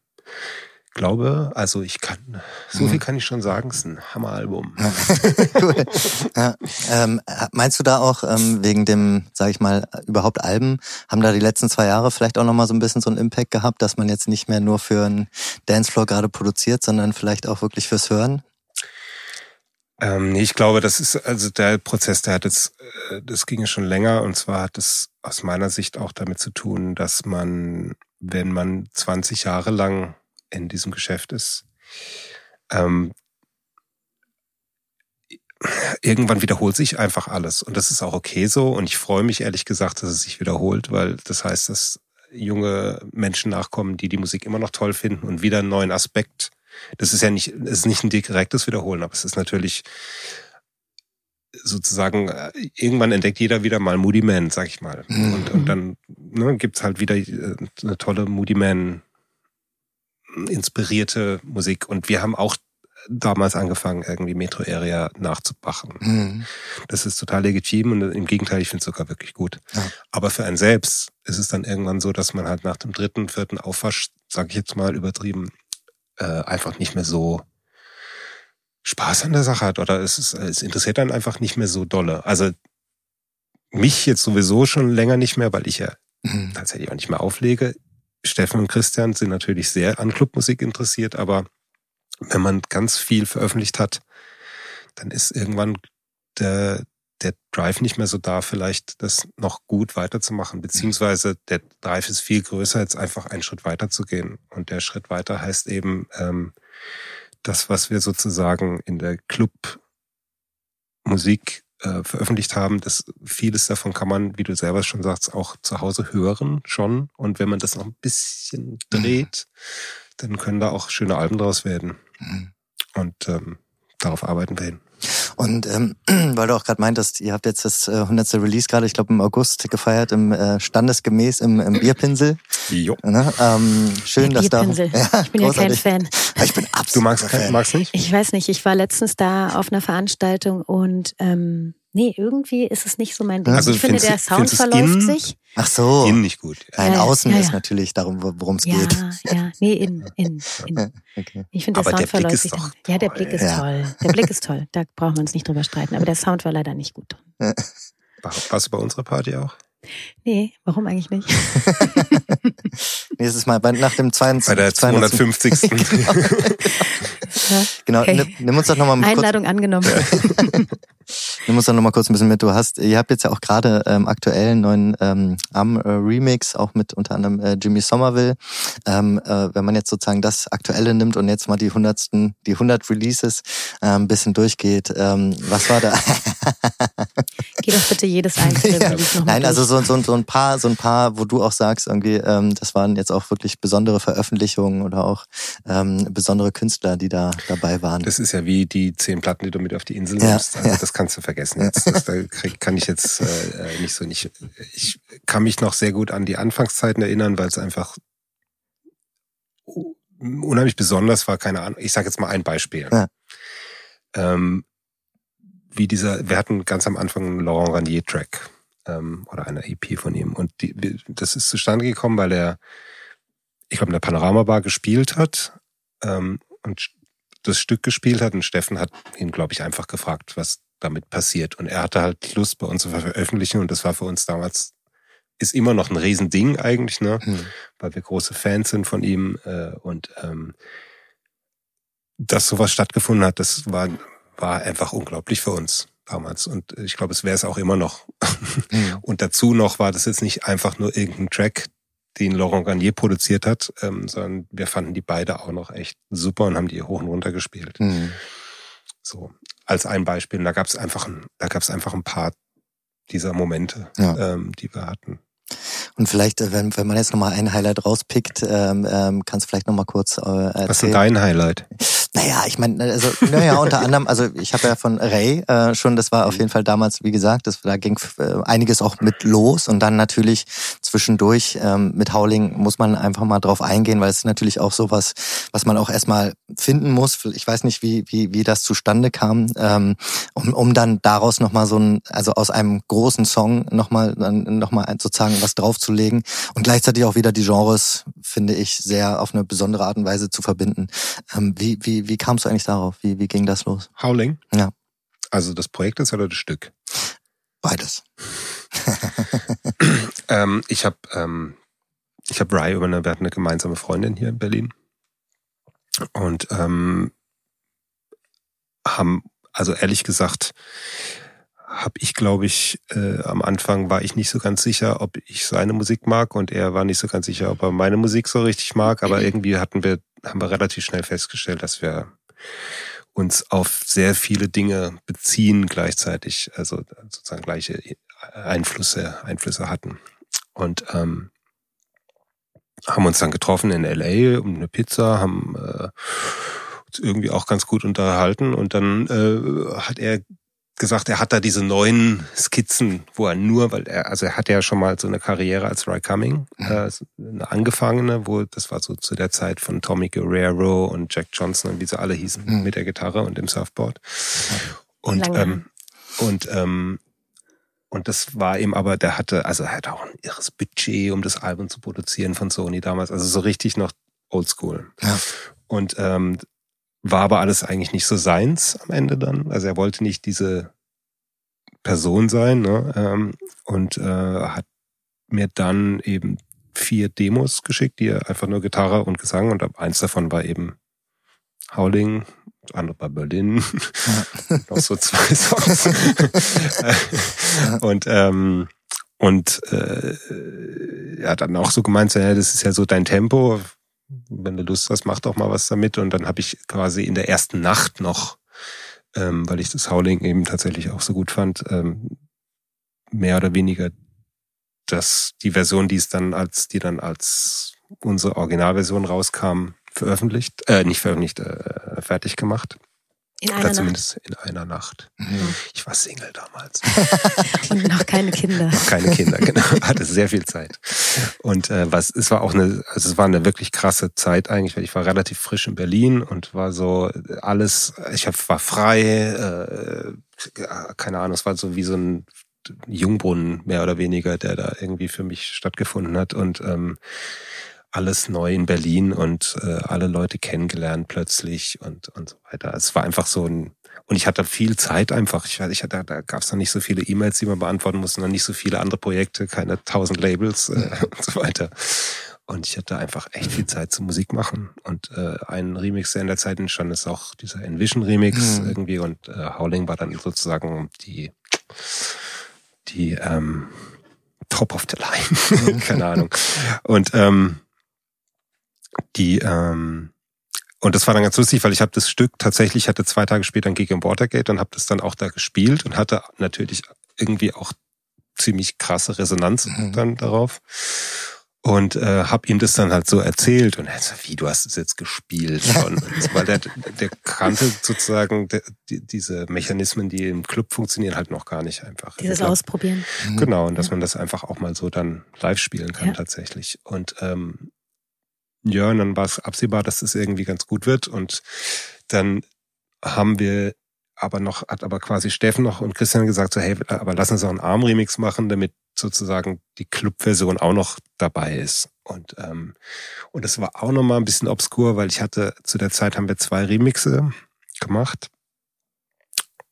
glaube, also ich kann, so viel kann ich schon sagen, es ist ein Hammeralbum.
cool. *laughs* Ja. Ähm, meinst du da auch ähm, wegen dem, sag ich mal, überhaupt Alben, haben da die letzten zwei Jahre vielleicht auch nochmal so ein bisschen so einen Impact gehabt, dass man jetzt nicht mehr nur für einen Dancefloor gerade produziert, sondern vielleicht auch wirklich fürs Hören?
Ähm, ich glaube, das ist also der Prozess, der hat jetzt, äh, das ging ja schon länger und zwar hat es aus meiner Sicht auch damit zu tun, dass man, wenn man 20 Jahre lang in diesem Geschäft ist. Ähm, irgendwann wiederholt sich einfach alles und das ist auch okay so und ich freue mich ehrlich gesagt, dass es sich wiederholt, weil das heißt, dass junge Menschen nachkommen, die die Musik immer noch toll finden und wieder einen neuen Aspekt. Das ist ja nicht, es ist nicht ein direktes Wiederholen, aber es ist natürlich sozusagen, äh, irgendwann entdeckt jeder wieder mal Moody Man, sag ich mal. Mhm. Und, und dann ne, gibt's halt wieder äh, eine tolle Moody Man inspirierte Musik. Und wir haben auch damals angefangen, irgendwie Metro Area nachzubachen. Mhm. Das ist total legitim und im Gegenteil, ich finde es sogar wirklich gut. Ja. Aber für einen selbst ist es dann irgendwann so, dass man halt nach dem dritten, vierten Aufwasch, sage ich jetzt mal übertrieben, äh, einfach nicht mehr so Spaß an der Sache hat oder es, ist, es interessiert dann einfach nicht mehr so dolle. Also mich jetzt sowieso schon länger nicht mehr, weil ich ja mhm. tatsächlich auch nicht mehr auflege. Steffen und Christian sind natürlich sehr an Clubmusik interessiert, aber wenn man ganz viel veröffentlicht hat, dann ist irgendwann der, der Drive nicht mehr so da, vielleicht das noch gut weiterzumachen, beziehungsweise der Drive ist viel größer, jetzt einfach einen Schritt weiter zu gehen. Und der Schritt weiter heißt eben ähm, das, was wir sozusagen in der Clubmusik äh, veröffentlicht haben, dass vieles davon kann man, wie du selber schon sagst, auch zu Hause hören schon. Und wenn man das noch ein bisschen mhm. dreht, mhm. dann können da auch schöne Alben draus werden. Mhm. Und ähm, darauf arbeiten wir hin.
Und ähm, *clears throat* weil du auch gerade meintest, ihr habt jetzt das äh, 100. Release gerade, ich glaube im August gefeiert, im äh, standesgemäß im, im Bierpinsel. Jo. Ne? Ähm, schön,
Der
dass
Bierpinsel. da. *laughs* Ja, ich bin großartig. ja kein Fan.
Ich bin absolut.
Du magst, Fan. magst nicht?
Ich weiß nicht. Ich war letztens da auf einer Veranstaltung und ähm, Nee, irgendwie ist es nicht so mein Ding. Also ich finde, der Sound verläuft sich.
Ach so.
Innen nicht gut.
Ja. Nein, außen ja, ja. ist natürlich darum, worum es geht.
Ja, ja, nee, innen, innen, innen. *laughs* Okay. Ich finde, der
Aber
Sound
der
verläuft
sich.
Doch ja, der Blick ist toll. Der Blick ist toll. Da brauchen wir uns nicht drüber streiten. Aber der Sound war leider nicht gut drin.
Warst du bei unserer Party auch?
Nee, warum eigentlich nicht? *laughs*
Nächstes Mal bei, nach dem 22.
Bei der 250. *laughs*
genau. genau. Okay. Nimm uns doch nochmal
mit Einladung kurz, angenommen.
Nimm uns doch nochmal kurz ein bisschen mit. Du hast, ihr habt jetzt ja auch gerade ähm, aktuell einen neuen ähm, Am äh, Remix, auch mit unter anderem äh, Jimmy Somerville. Ähm, äh, wenn man jetzt sozusagen das Aktuelle nimmt und jetzt mal die hundertsten, die 100 Releases äh, ein bisschen durchgeht, ähm, was war da?
Geh doch bitte jedes einzelne *laughs* ja. Release nochmal
Nein, also so, so, so ein paar, so ein paar, wo du auch sagst, irgendwie, ähm, das waren jetzt auch wirklich besondere Veröffentlichungen oder auch ähm, besondere Künstler, die da dabei waren.
Das ist ja wie die zehn Platten, die du mit auf die Insel nimmst. Ja, also ja. das kannst du vergessen jetzt. Das, da kann ich jetzt äh, nicht so nicht. Ich kann mich noch sehr gut an die Anfangszeiten erinnern, weil es einfach unheimlich besonders war. Keine Ahnung. Ich sage jetzt mal ein Beispiel. Ja. Ähm, wie dieser, wir hatten ganz am Anfang einen Laurent Ranier Track ähm, oder eine EP von ihm und die, das ist zustande gekommen, weil er, ich glaube, in der Panorama Bar gespielt hat ähm, und das Stück gespielt hat und Steffen hat ihn, glaube ich, einfach gefragt, was damit passiert. Und er hatte halt Lust, bei uns zu veröffentlichen und das war für uns damals, ist immer noch ein Riesending eigentlich, ne? Hm. Weil wir große Fans sind von ihm äh, und ähm, dass sowas stattgefunden hat, das war, war einfach unglaublich für uns damals. Und ich glaube, es wäre es auch immer noch. Mhm. Und dazu noch war das jetzt nicht einfach nur irgendein Track, den Laurent Garnier produziert hat, ähm, sondern wir fanden die beide auch noch echt super und haben die hoch und runter gespielt. Mhm. So, als ein Beispiel. Und da gab es einfach, ein, da gab es einfach ein paar dieser Momente, ja. ähm, die wir hatten.
Und vielleicht, äh, wenn, wenn man jetzt nochmal ein Highlight rauspickt, ähm, ähm, kannst du vielleicht nochmal kurz äh, erzählen.
Was ist denn dein Highlight?
Naja, ich meine, also naja, unter anderem, also ich habe ja von Ray äh, schon, das war auf jeden Fall damals, wie gesagt, das, da ging äh, einiges auch mit los und dann natürlich zwischendurch ähm, mit Howling muss man einfach mal drauf eingehen, weil es natürlich auch sowas, was man auch erstmal finden muss. Ich weiß nicht, wie wie wie das zustande kam, ähm, um, um dann daraus nochmal so ein, also aus einem großen Song nochmal noch mal sozusagen was draufzulegen und gleichzeitig auch wieder die Genres, finde ich, sehr auf eine besondere Art und Weise zu verbinden. Ähm, wie wie wie, kamst du eigentlich darauf? Wie, wie ging das los?
Howling?
Ja.
Also das Projekt ist oder das Stück?
Beides. *laughs*
ähm, ich habe ähm, ich habe Rai über eine, wir hatten eine gemeinsame Freundin hier in Berlin und ähm, haben also ehrlich gesagt habe ich glaube ich äh, am Anfang war ich nicht so ganz sicher, ob ich seine Musik mag und er war nicht so ganz sicher, ob er meine Musik so richtig mag, aber *clears throat* irgendwie hatten wir haben wir relativ schnell festgestellt, dass wir uns auf sehr viele Dinge beziehen gleichzeitig, also sozusagen gleiche Einflüsse, Einflüsse hatten. Und ähm, haben uns dann getroffen in LA um eine Pizza, haben äh, irgendwie auch ganz gut unterhalten und dann äh, hat er gesagt, er hat da diese neuen Skizzen, wo er nur, weil er, also er hatte ja schon mal so eine Karriere als Ry Cumming, mhm. äh, eine angefangene, wo das war so zu der Zeit von Tommy Guerrero und Jack Johnson und wie sie alle hießen mhm. mit der Gitarre und dem Surfboard. Und ähm, und ähm, und das war ihm aber, der hatte, also er hatte auch ein irres Budget, um das Album zu produzieren von Sony damals, also so richtig noch Oldschool. Ja. Und ähm, war aber alles eigentlich nicht so seins am Ende dann. Also er wollte nicht diese Person sein ne? Ähm, und äh, hat mir dann eben vier Demos geschickt, die einfach nur Gitarre und Gesang und eins davon war eben Howling, das andere war Berlin, ja. *laughs* noch so zwei Songs. *laughs* und ähm, und äh, er hat dann auch so gemeint, ja, das ist ja so dein Tempo, wenn du Lust hast, mach doch mal was damit. Und dann habe ich quasi in der ersten Nacht noch, ähm, weil ich das Howling eben tatsächlich auch so gut fand, ähm, mehr oder weniger dass die Version, die es dann als, die dann als unsere Originalversion rauskam, veröffentlicht, äh, nicht veröffentlicht, äh, fertig gemacht.
In einer Oder
zumindest
Nacht.
in einer Nacht. Mhm. Ich war Single damals. *laughs*
Und noch keine Kinder.
noch keine Kinder, genau. *laughs* Hatte sehr viel Zeit. Und äh, was, es war auch eine, also es war eine wirklich krasse Zeit eigentlich, weil ich war relativ frisch in Berlin und war so alles, ich hab, war frei, äh, keine Ahnung, es war so wie so ein Jungbrunnen mehr oder weniger, der da irgendwie für mich stattgefunden hat. Und ähm, alles neu in Berlin und äh, alle Leute kennengelernt plötzlich und und so weiter. Es war einfach so ein und ich hatte viel Zeit einfach. Ich, ich hatte, da gab es noch nicht so viele E-Mails, die man beantworten musste, noch nicht so viele andere Projekte, keine tausend Labels äh, *laughs* und so weiter. Und ich hatte einfach echt viel Zeit zum Musik machen. Und äh, ein Remix, der in der Zeit entstanden ist, auch dieser Envision Remix mhm. irgendwie. Und äh, Howling war dann sozusagen die, die ähm, Top of the Line. *laughs* Keine Ahnung. Und ähm, die ähm, und das war dann ganz lustig, weil ich habe das Stück tatsächlich hatte zwei Tage später ein Gig im Watergate und habe das dann auch da gespielt und hatte natürlich irgendwie auch ziemlich krasse Resonanz mhm. dann darauf und äh, habe ihm das dann halt so erzählt und er so, wie du hast es jetzt gespielt *laughs* schon, so, weil der der kannte sozusagen der, die, diese Mechanismen, die im Club funktionieren, halt noch gar nicht einfach.
Dieses glaub, Ausprobieren.
Genau und dass ja. man das einfach auch mal so dann live spielen kann ja. tatsächlich und ähm, ja, und dann war es absehbar, dass es irgendwie ganz gut wird. Und dann haben wir aber noch, hat aber quasi Steffen noch und Christian gesagt, so, hey, aber lass uns auch einen Arm-Remix machen, damit sozusagen die Club-Version auch noch dabei ist. Und, ähm, und das war auch nochmal ein bisschen obskur, weil ich hatte, zu der Zeit haben wir zwei Remixe gemacht.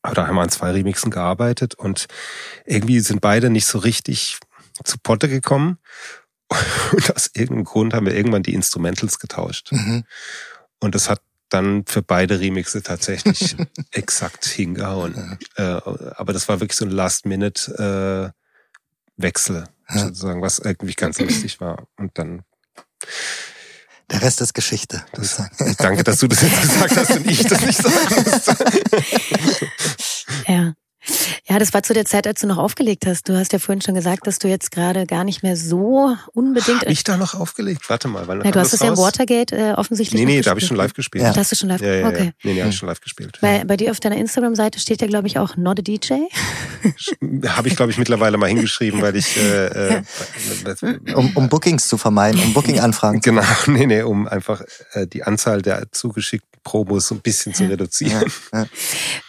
Oder haben wir an zwei Remixen gearbeitet und irgendwie sind beide nicht so richtig zu Potte gekommen. *laughs* Und aus irgendeinem Grund haben wir irgendwann die Instrumentals getauscht. Mhm. Und das hat dann für beide Remixe tatsächlich *laughs* exakt hingehauen. Ja. Äh, aber das war wirklich so ein Last-Minute-Wechsel, äh, ja. sozusagen, was irgendwie ganz lustig war. Und dann
der Rest ist Geschichte.
Das, ich danke, dass du das jetzt gesagt hast und ich das nicht sagen *laughs* musste.
ja. Ja, das war zu der Zeit, als du noch aufgelegt hast. Du hast ja vorhin schon gesagt, dass du jetzt gerade gar nicht mehr so unbedingt.
Hab ich da noch aufgelegt? Warte mal. Wann
ja, du hast es ja im Watergate äh, offensichtlich.
Nee, nee, da habe ich schon live gespielt.
Ja. Da hast du schon live
ja, ja,
Okay.
Ja. Nee, nee, habe ich schon live gespielt.
Bei, bei dir auf deiner Instagram-Seite steht ja, glaube ich, auch Not a DJ.
habe ich, glaube ich, mittlerweile mal hingeschrieben, weil ich äh, äh, *laughs*
um, um Bookings zu vermeiden, um Booking-Anfragen zu
Genau, *laughs* nee, nee, um einfach äh, die Anzahl der zugeschickten Promos so ein bisschen zu reduzieren.
Ja,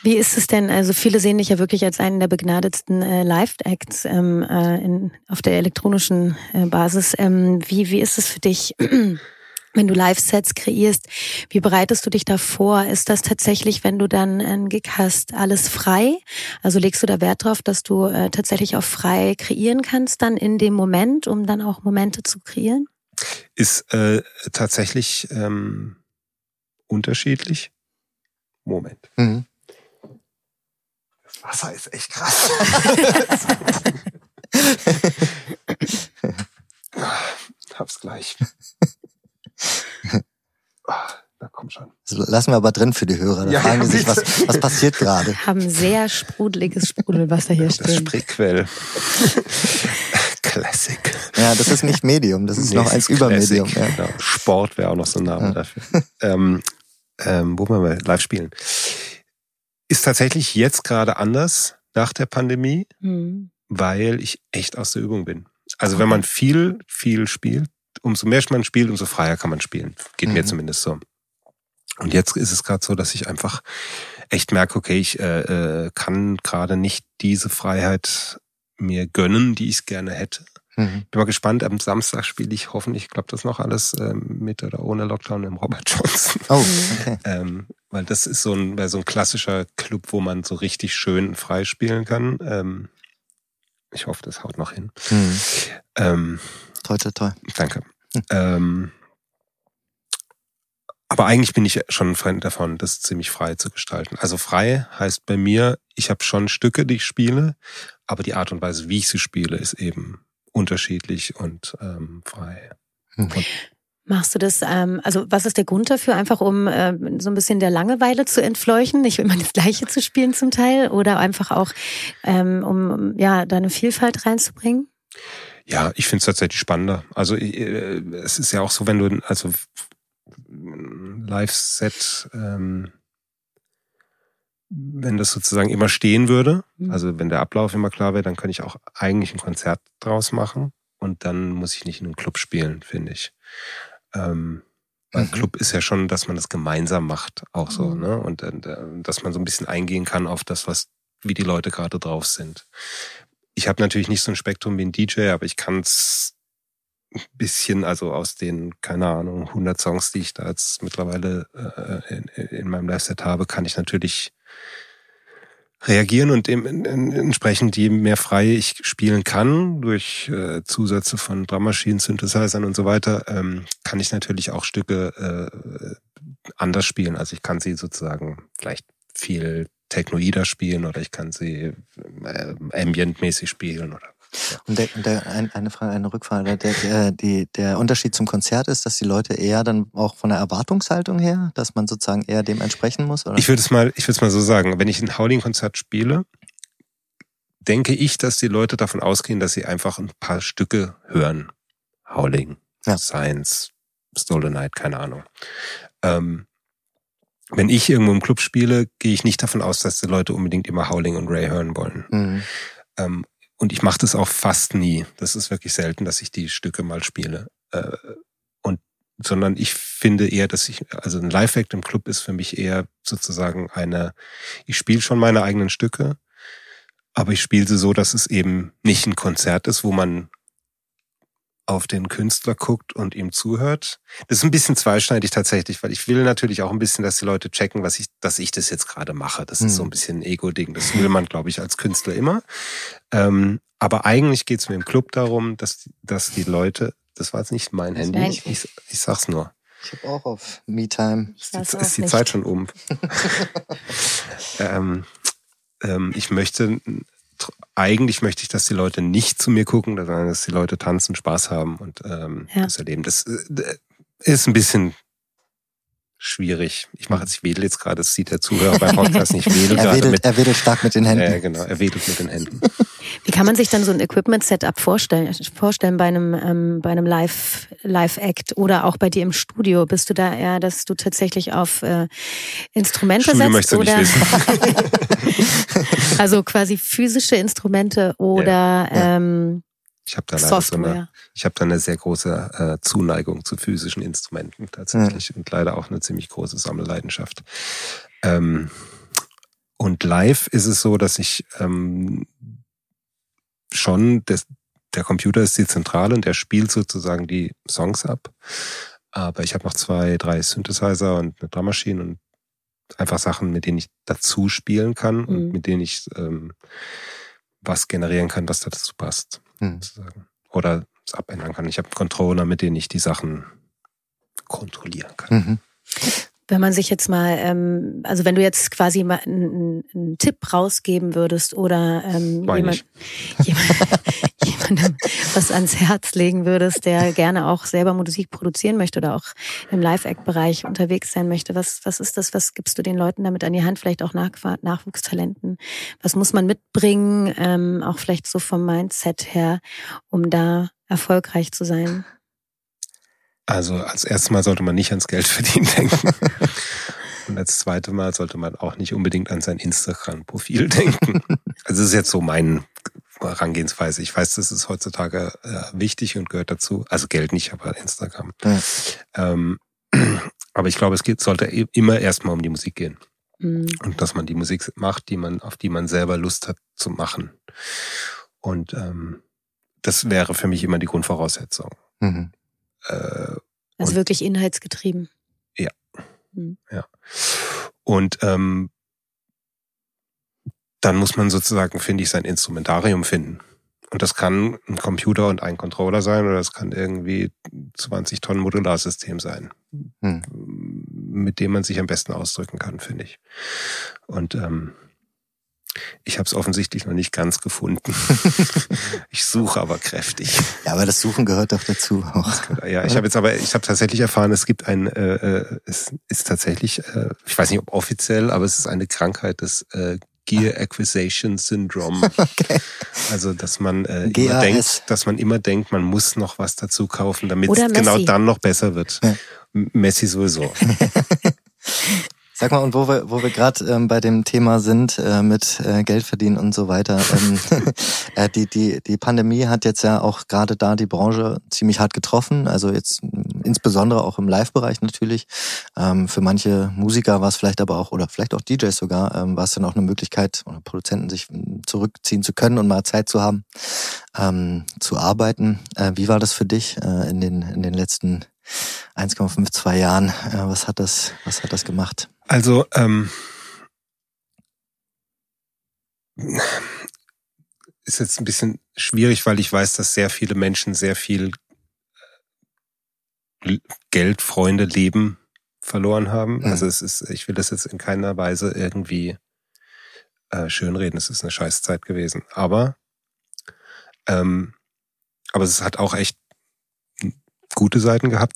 Wie ist es denn? Also viele sehen dich ja wirklich als einen der begnadetsten äh, Live-Acts ähm, äh, in, auf der elektronischen äh, Basis. Ähm, wie, wie ist es für dich? *clears throat* Wenn du Live-Sets kreierst, wie bereitest du dich da vor? Ist das tatsächlich, wenn du dann einen Gig hast, alles frei? Also legst du da Wert drauf, dass du äh, tatsächlich auch frei kreieren kannst dann in dem Moment, um dann auch Momente zu kreieren?
Ist äh, tatsächlich ähm, unterschiedlich. Moment.
Mhm.
Das Wasser ist echt krass. *laughs* Hab's gleich. Na komm schon.
Das lassen wir aber drin für die Hörer. Da
Ja,
fragen
ja,
die sich, was, was passiert gerade.
Wir haben sehr sprudeliges Sprudelwasser hier
Das
stehen.
Spreequell. Classic.
Ja, das ist nicht Medium, das ist
Nee,
noch als Übermedium. Ja.
Genau. Sport wäre auch noch so ein Name
Ja.
dafür. Ähm, ähm, wo wollen wir live spielen? Ist tatsächlich jetzt gerade anders nach der Pandemie,
Hm.
weil ich echt aus der Übung bin. Also wenn man viel, viel spielt, umso mehr man spielt, umso freier kann man spielen. Geht mir
Mhm.
zumindest so. Und jetzt ist es gerade so, dass ich einfach echt merke, okay, ich äh, äh, kann gerade nicht diese Freiheit mir gönnen, die ich gerne hätte.
Mhm.
Bin mal gespannt, am Samstag spiele ich hoffentlich, klappt das noch alles ähm, mit oder ohne Lockdown im Robert Johnson.
Oh, *laughs* okay.
Ähm, weil das ist so ein, so ein klassischer Club, wo man so richtig schön frei spielen kann. Ähm, ich hoffe, das haut noch hin.
Mhm.
Ähm,
Toi, toi, toi.
danke. Ähm, aber eigentlich bin ich schon ein Freund davon, das ziemlich frei zu gestalten. Also frei heißt bei mir, ich habe schon Stücke, die ich spiele, aber die Art und Weise, wie ich sie spiele, ist eben unterschiedlich und ähm, frei.
Mhm.
Machst du das, ähm, also was ist der Grund dafür? Einfach um äh, so ein bisschen der Langeweile zu entfleuchen, nicht immer das Gleiche zu spielen zum Teil oder einfach auch, ähm, um ja, da eine Vielfalt reinzubringen?
Ja, ich finde es tatsächlich spannender. Also äh, es ist ja auch so, wenn du also ein Live-Set, ähm, wenn das sozusagen immer stehen würde,
Mhm.
also wenn der Ablauf immer klar wäre, dann könnte ich auch eigentlich ein Konzert draus machen und dann muss ich nicht in einem Club spielen, finde ich. Ähm, weil
Mhm.
Club ist ja schon, dass man das gemeinsam macht, auch so,
Mhm.
ne? Und äh, dass man so ein bisschen eingehen kann auf das, was, wie die Leute gerade drauf sind. Ich habe natürlich nicht so ein Spektrum wie ein DJ, aber ich kann es ein bisschen, also aus den, keine Ahnung, 100 Songs, die ich da jetzt mittlerweile äh, in, in meinem Live-Set habe, kann ich natürlich reagieren und entsprechend je mehr frei ich spielen kann, durch äh, Zusätze von Drummaschinen, Synthesizern und so weiter, ähm, kann ich natürlich auch Stücke äh, anders spielen. Also ich kann sie sozusagen vielleicht viel technoider spielen oder ich kann sie äh, ambientmäßig spielen oder
Und der, der, ein, eine Frage, eine Rückfrage. Der, der, die, der Unterschied zum Konzert ist, dass die Leute eher dann auch von der Erwartungshaltung her, dass man sozusagen eher dem entsprechen muss? Oder?
Ich würde es mal, ich würde es mal so sagen, wenn ich ein Howling-Konzert spiele, denke ich, dass die Leute davon ausgehen, dass sie einfach ein paar Stücke hören. Howling,
Ja.
Science, Stolen Night, keine Ahnung. Ähm, wenn ich irgendwo im Club spiele, gehe ich nicht davon aus, dass die Leute unbedingt immer Howling und Ray hören wollen.
Mhm.
Ähm, und ich mache das auch fast nie. Das ist wirklich selten, dass ich die Stücke mal spiele. Äh, und sondern ich finde eher, dass ich, also ein Live-Act im Club ist für mich eher sozusagen eine, ich spiele schon meine eigenen Stücke, aber ich spiele sie so, dass es eben nicht ein Konzert ist, wo man auf den Künstler guckt und ihm zuhört. Das ist ein bisschen zweischneidig tatsächlich, weil ich will natürlich auch ein bisschen, dass die Leute checken, was ich, dass ich das jetzt gerade mache. Das ist
Hm.
so ein bisschen ein Ego-Ding. Das will man, glaube ich, als Künstler immer. Ähm, aber eigentlich geht es mir im Club darum, dass, dass die Leute, das war jetzt nicht mein
Das
Handy, ich, ich, ich sag's nur.
Ich habe auch auf Me-Time.
Ist ist die
nicht.
Zeit schon um? *laughs* ähm, ähm, ich möchte, eigentlich möchte ich, dass die Leute nicht zu mir gucken, sondern dass die Leute tanzen, Spaß haben und ähm,
Ja.
das erleben. Das äh, ist ein bisschen schwierig. Ich mache jetzt, ich wedel jetzt gerade, das sieht der Zuhörer beim Podcast nicht, wedel *laughs*
er,
gerade
wedelt,
mit.
er wedelt stark mit den Händen.
Ja, genau, er wedelt mit den Händen.
Wie kann man sich dann so ein Equipment-Setup vorstellen, vorstellen bei einem, ähm, bei einem Live, Live-Act oder auch bei dir im Studio? Bist du da eher, dass du tatsächlich auf äh, Instrumente
Studio
setzt? oder? *laughs* *laughs* also quasi physische Instrumente oder ähm,
Ich habe da leider so eine,
Software.
ich habe da eine sehr große äh, Zuneigung zu physischen Instrumenten tatsächlich und leider auch eine ziemlich große Sammelleidenschaft. Ähm, und live ist es so, dass ich ähm, schon, das, der Computer ist die Zentrale und der spielt sozusagen die Songs ab. Aber ich habe noch zwei, drei Synthesizer und eine Drummaschine und einfach Sachen, mit denen ich dazu spielen kann
Mhm.
und mit denen ich ähm, was generieren kann, was dazu passt
Hm.
sozusagen. Oder es abändern kann. Ich habe einen Controller, mit denen ich die Sachen kontrollieren kann.
Mhm.
Wenn man sich jetzt mal, ähm, also wenn du jetzt quasi mal einen, einen Tipp rausgeben würdest oder ähm, jemand, *laughs* jemand, jemandem was ans Herz legen würdest, der gerne auch selber Musik produzieren möchte oder auch im Live-Act-Bereich unterwegs sein möchte, was, was ist das, was gibst du den Leuten damit an die Hand, vielleicht auch Nach Nachwuchstalenten? Was muss man mitbringen, ähm, auch vielleicht so vom Mindset her, um da erfolgreich zu sein?
Also als erstes Mal sollte man nicht ans Geld *laughs* verdienen denken. Und als zweites Mal sollte man auch nicht unbedingt an sein Instagram-Profil *laughs* denken. Also das ist jetzt so mein Herangehensweise. Ich weiß, das ist heutzutage äh, wichtig und gehört dazu. Also Geld nicht, aber Instagram.
Ja.
Ähm, *clears throat* aber ich glaube, es geht, sollte e- immer erstmal um die Musik gehen.
Mhm.
Und dass man die Musik macht, die man, auf die man selber Lust hat zu machen. Und ähm, das wäre für mich immer die Grundvoraussetzung.
Mhm.
Äh,
Also wirklich inhaltsgetrieben.
Und ähm, dann muss man sozusagen, finde ich, sein Instrumentarium finden. Und das kann ein Computer und ein Controller sein oder es kann irgendwie 20 Tonnen Modularsystem sein,
Hm.
mit dem man sich am besten ausdrücken kann, finde ich. Und ähm, ich habe es offensichtlich noch nicht ganz gefunden. *laughs* ich suche aber kräftig.
Ja, aber das Suchen gehört doch dazu auch.
Ja, ich habe jetzt aber, ich habe tatsächlich erfahren, es gibt ein, äh, äh, es ist tatsächlich, äh, ich weiß nicht ob offiziell, aber es ist eine Krankheit des äh, Gear Acquisition Syndrome. *laughs*
Okay.
Also, dass man äh, immer denkt, dass man immer denkt, man muss noch was dazu kaufen, damit es genau dann noch besser wird.
Ja.
Messi sowieso. *laughs*
Sag mal, und wo wir, wo wir gerade ähm, bei dem Thema sind, äh, mit äh, Geld verdienen und so weiter, ähm, *laughs* äh, die, die, die Pandemie hat jetzt ja auch gerade da die Branche ziemlich hart getroffen, also jetzt mh, insbesondere auch im Live-Bereich natürlich. Ähm, für manche Musiker war es vielleicht aber auch, oder vielleicht auch DJs sogar, ähm, war es dann auch eine Möglichkeit, oder Produzenten sich mh, zurückziehen zu können und mal Zeit zu haben, ähm, zu arbeiten. Äh, wie war das für dich äh, in, den, in den letzten 1,52 Jahren? Äh, was hat das, was hat das gemacht?
Also, ähm, ist jetzt ein bisschen schwierig, weil ich weiß, dass sehr viele Menschen sehr viel äh, Geld, Freunde, Leben verloren haben.
Mhm.
Also es ist, ich will das jetzt in keiner Weise irgendwie äh, schönreden. Es ist eine Scheißzeit gewesen. Aber, ähm, aber es hat auch echt gute Seiten gehabt,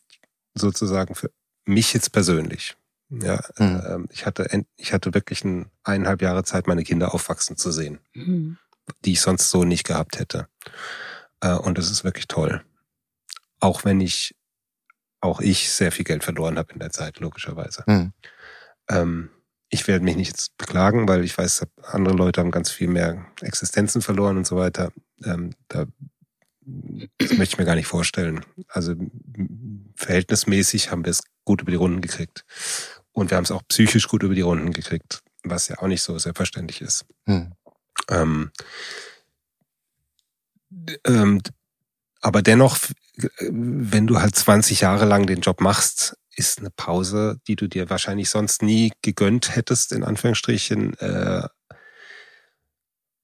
sozusagen für mich jetzt persönlich. Ja,
Mhm.
ähm, ich hatte, ich hatte wirklich ein, eineinhalb Jahre Zeit, meine Kinder aufwachsen zu sehen,
Mhm.
die ich sonst so nicht gehabt hätte. Äh, und das ist wirklich toll. Auch wenn ich, auch ich sehr viel Geld verloren habe in der Zeit, logischerweise.
Hm.
Ähm, ich werde mich nicht jetzt beklagen, weil ich weiß, andere Leute haben ganz viel mehr Existenzen verloren und so weiter. Ähm, da, das möchte ich mir gar nicht vorstellen. Also verhältnismäßig haben wir es gut über die Runden gekriegt. Und wir haben es auch psychisch gut über die Runden gekriegt, was ja auch nicht so selbstverständlich ist.
Hm.
Ähm, ähm, aber dennoch, äh, wenn du halt 20 Jahre lang den Job machst, ist eine Pause, die du dir wahrscheinlich sonst nie gegönnt hättest, in Anführungsstrichen, äh,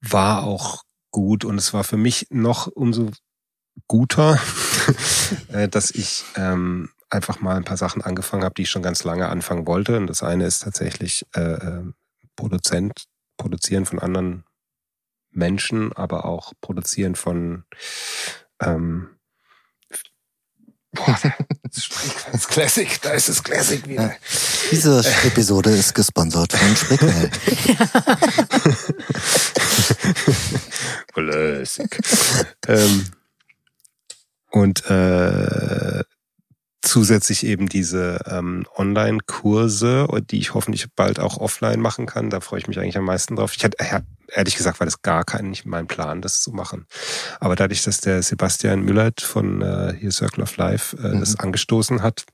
war auch gut. Und es war für mich noch umso guter, *laughs* äh, dass ich ähm, einfach mal ein paar Sachen angefangen habe, die ich schon ganz lange anfangen wollte. Und das eine ist tatsächlich äh, äh, Produzent, Produzieren von anderen Menschen, aber auch Produzieren von ähm, *laughs* Boah, das ist Classic, da ist es Classic wieder.
Diese Episode ist gesponsert von Sprickel. *laughs*
Classic. ähm, und äh, zusätzlich eben diese ähm, Online-Kurse, die ich hoffentlich bald auch offline machen kann. Da freue ich mich eigentlich am meisten drauf. Ich hatte ehrlich gesagt war das gar kein nicht mein Plan, das zu machen. Aber dadurch, dass der Sebastian Müllert von äh, hier Circle of Life äh, mhm. das angestoßen hat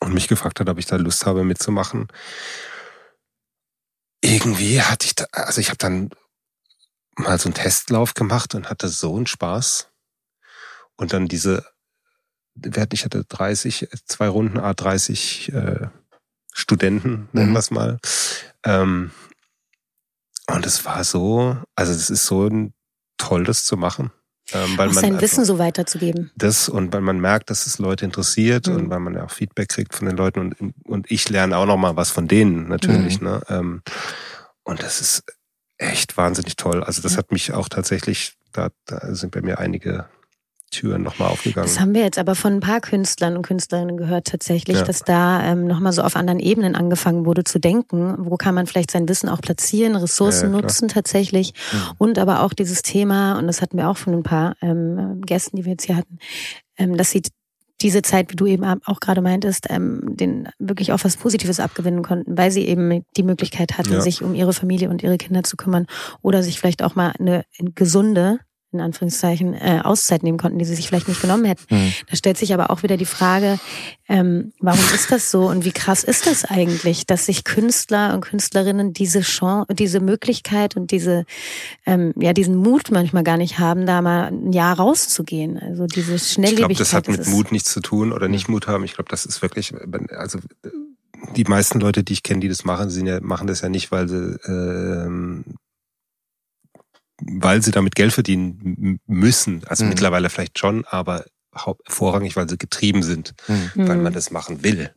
und mich gefragt hat, ob ich da Lust habe mitzumachen, irgendwie hatte ich da, also ich habe dann mal so einen Testlauf gemacht und hatte so einen Spaß. Und dann diese, ich hatte 30, zwei Runden, A 30 äh, Studenten, nennen mhm. wir es mal. Ähm, und es war so, also es ist so ein toll, das zu machen.
Ähm, weil auch man sein Wissen so weiterzugeben.
Das und weil man merkt, dass es Leute interessiert mhm. und weil man ja auch Feedback kriegt von den Leuten und, und ich lerne auch noch mal was von denen natürlich. Mhm. Ne? Ähm, und das ist echt wahnsinnig toll. Also das hat mich auch tatsächlich, da, da sind bei mir einige Türen nochmal aufgegangen.
Das haben wir jetzt aber von ein paar Künstlern und Künstlerinnen gehört tatsächlich, ja. dass da ähm, nochmal so auf anderen Ebenen angefangen wurde zu denken. Wo kann man vielleicht sein Wissen auch platzieren, Ressourcen ja, nutzen tatsächlich. Mhm. Und aber auch dieses Thema, und das hatten wir auch von ein paar ähm, Gästen, die wir jetzt hier hatten, ähm, dass sie diese Zeit, wie du eben auch gerade meintest, ähm, den wirklich auch was Positives abgewinnen konnten, weil sie eben die Möglichkeit hatten, ja. sich um ihre Familie und ihre Kinder zu kümmern oder sich vielleicht auch mal eine gesunde in Anführungszeichen äh, Auszeit nehmen konnten, die sie sich vielleicht nicht genommen hätten. Mhm. Da stellt sich aber auch wieder die Frage, ähm, warum ist das so und wie krass ist das eigentlich, dass sich Künstler und Künstlerinnen diese Chance, diese Möglichkeit und diese ähm, ja diesen Mut manchmal gar nicht haben, da mal ein Jahr rauszugehen. Also diese Schnelllebigkeit.
Ich glaube, das hat mit Mut nichts zu tun oder nicht Mut haben. Ich glaube, das ist wirklich, also die meisten Leute, die ich kenne, die das machen, sind ja, machen das ja nicht, weil sie ähm, weil sie damit Geld verdienen müssen. Also mhm. mittlerweile vielleicht schon, aber vorrangig, weil sie getrieben sind, mhm. weil man das machen will.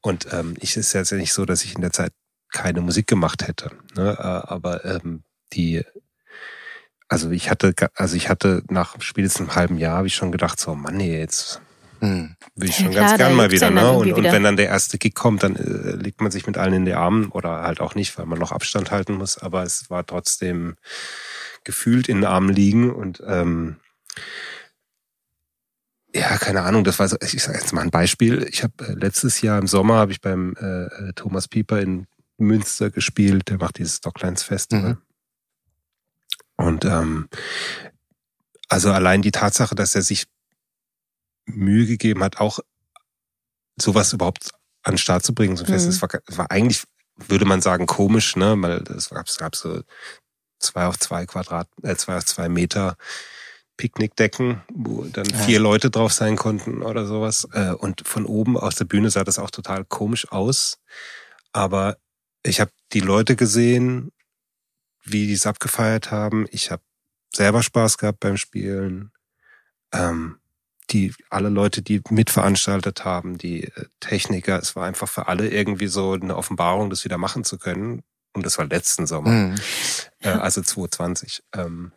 Und ähm, ich ist jetzt ja nicht so, dass ich in der Zeit keine Musik gemacht hätte. Ne? Äh, aber ähm, die, also ich hatte, also ich hatte nach spätestens einem halben Jahr habe ich schon gedacht, so Mann, nee, jetzt hm. Will ich schon ja, ganz gern mal wieder, ne? Und, und wenn dann der erste Gig kommt, dann äh, legt man sich mit allen in die Armen oder halt auch nicht, weil man noch Abstand halten muss. Aber es war trotzdem gefühlt in den Armen liegen und ähm, ja, keine Ahnung, das war so, ich sage jetzt mal ein Beispiel. Ich habe äh, letztes Jahr im Sommer habe ich beim äh, äh, Thomas Pieper in Münster gespielt, der macht dieses Stocklines Festival. Mhm. Und ähm, also allein die Tatsache, dass er sich Mühe gegeben hat, auch sowas überhaupt an den Start zu bringen, so ein Fest, mhm. das war, war eigentlich, würde man sagen, komisch, ne? Weil es gab, es gab so zwei auf zwei Quadrat, äh, zwei auf zwei Meter Picknickdecken, wo dann ja. vier Leute drauf sein konnten oder sowas. Äh, und von oben aus der Bühne sah das auch total komisch aus. Aber ich habe die Leute gesehen, wie die es abgefeiert haben. Ich habe selber Spaß gehabt beim Spielen. Ähm, die alle Leute, die mitveranstaltet haben, die äh, Techniker, es war einfach für alle irgendwie so eine Offenbarung, das wieder machen zu können. Und das war letzten Sommer, mhm. äh, also 2020. Ähm,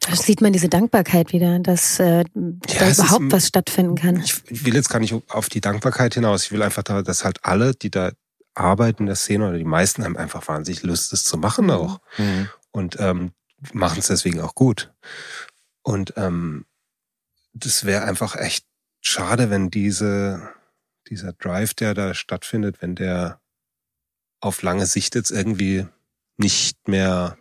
da sieht man diese Dankbarkeit wieder, dass äh, ja, da überhaupt ist, was stattfinden kann.
Ich will jetzt gar nicht auf die Dankbarkeit hinaus. Ich will einfach, da, dass halt alle, die da arbeiten in der Szene oder die meisten haben einfach wahnsinnig Lust, das zu machen auch. Mhm. Und ähm, machen es deswegen auch gut. Und ähm, das wäre einfach echt schade, wenn diese, dieser Drive, der da stattfindet, wenn der auf lange Sicht jetzt irgendwie nicht mehr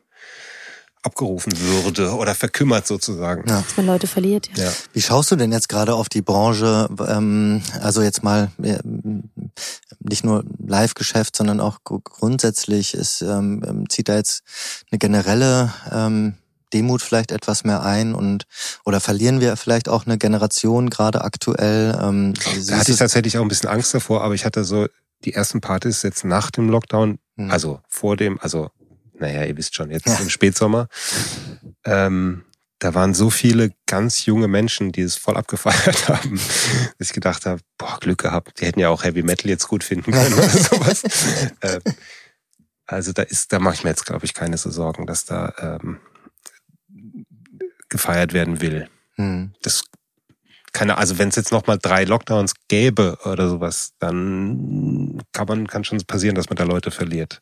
abgerufen würde oder verkümmert sozusagen.
Ja. Dass man Leute verliert. Ja. ja.
Wie schaust du denn jetzt gerade auf die Branche? Ähm, also jetzt mal äh, nicht nur Live-Geschäft, sondern auch grundsätzlich ist ähm, zieht da jetzt eine generelle ähm, Demut vielleicht etwas mehr ein und oder verlieren wir vielleicht auch eine Generation gerade aktuell? Ähm,
da hatte ich tatsächlich auch ein bisschen Angst davor, aber ich hatte so die ersten Partys jetzt nach dem Lockdown, mhm. also vor dem, also naja, ihr wisst schon, jetzt ja. im Spätsommer, ähm, da waren so viele ganz junge Menschen, die es voll abgefeiert *laughs* haben, dass ich gedacht habe, boah, Glück gehabt, die hätten ja auch Heavy Metal jetzt gut finden *laughs* können oder sowas. äh, also da ist, da mache ich mir jetzt, glaube ich, keine so Sorgen, dass da ähm, gefeiert werden will. Mhm. Das keine, also wenn es jetzt noch mal drei Lockdowns gäbe oder sowas, dann kann man kann schon passieren, dass man da Leute verliert.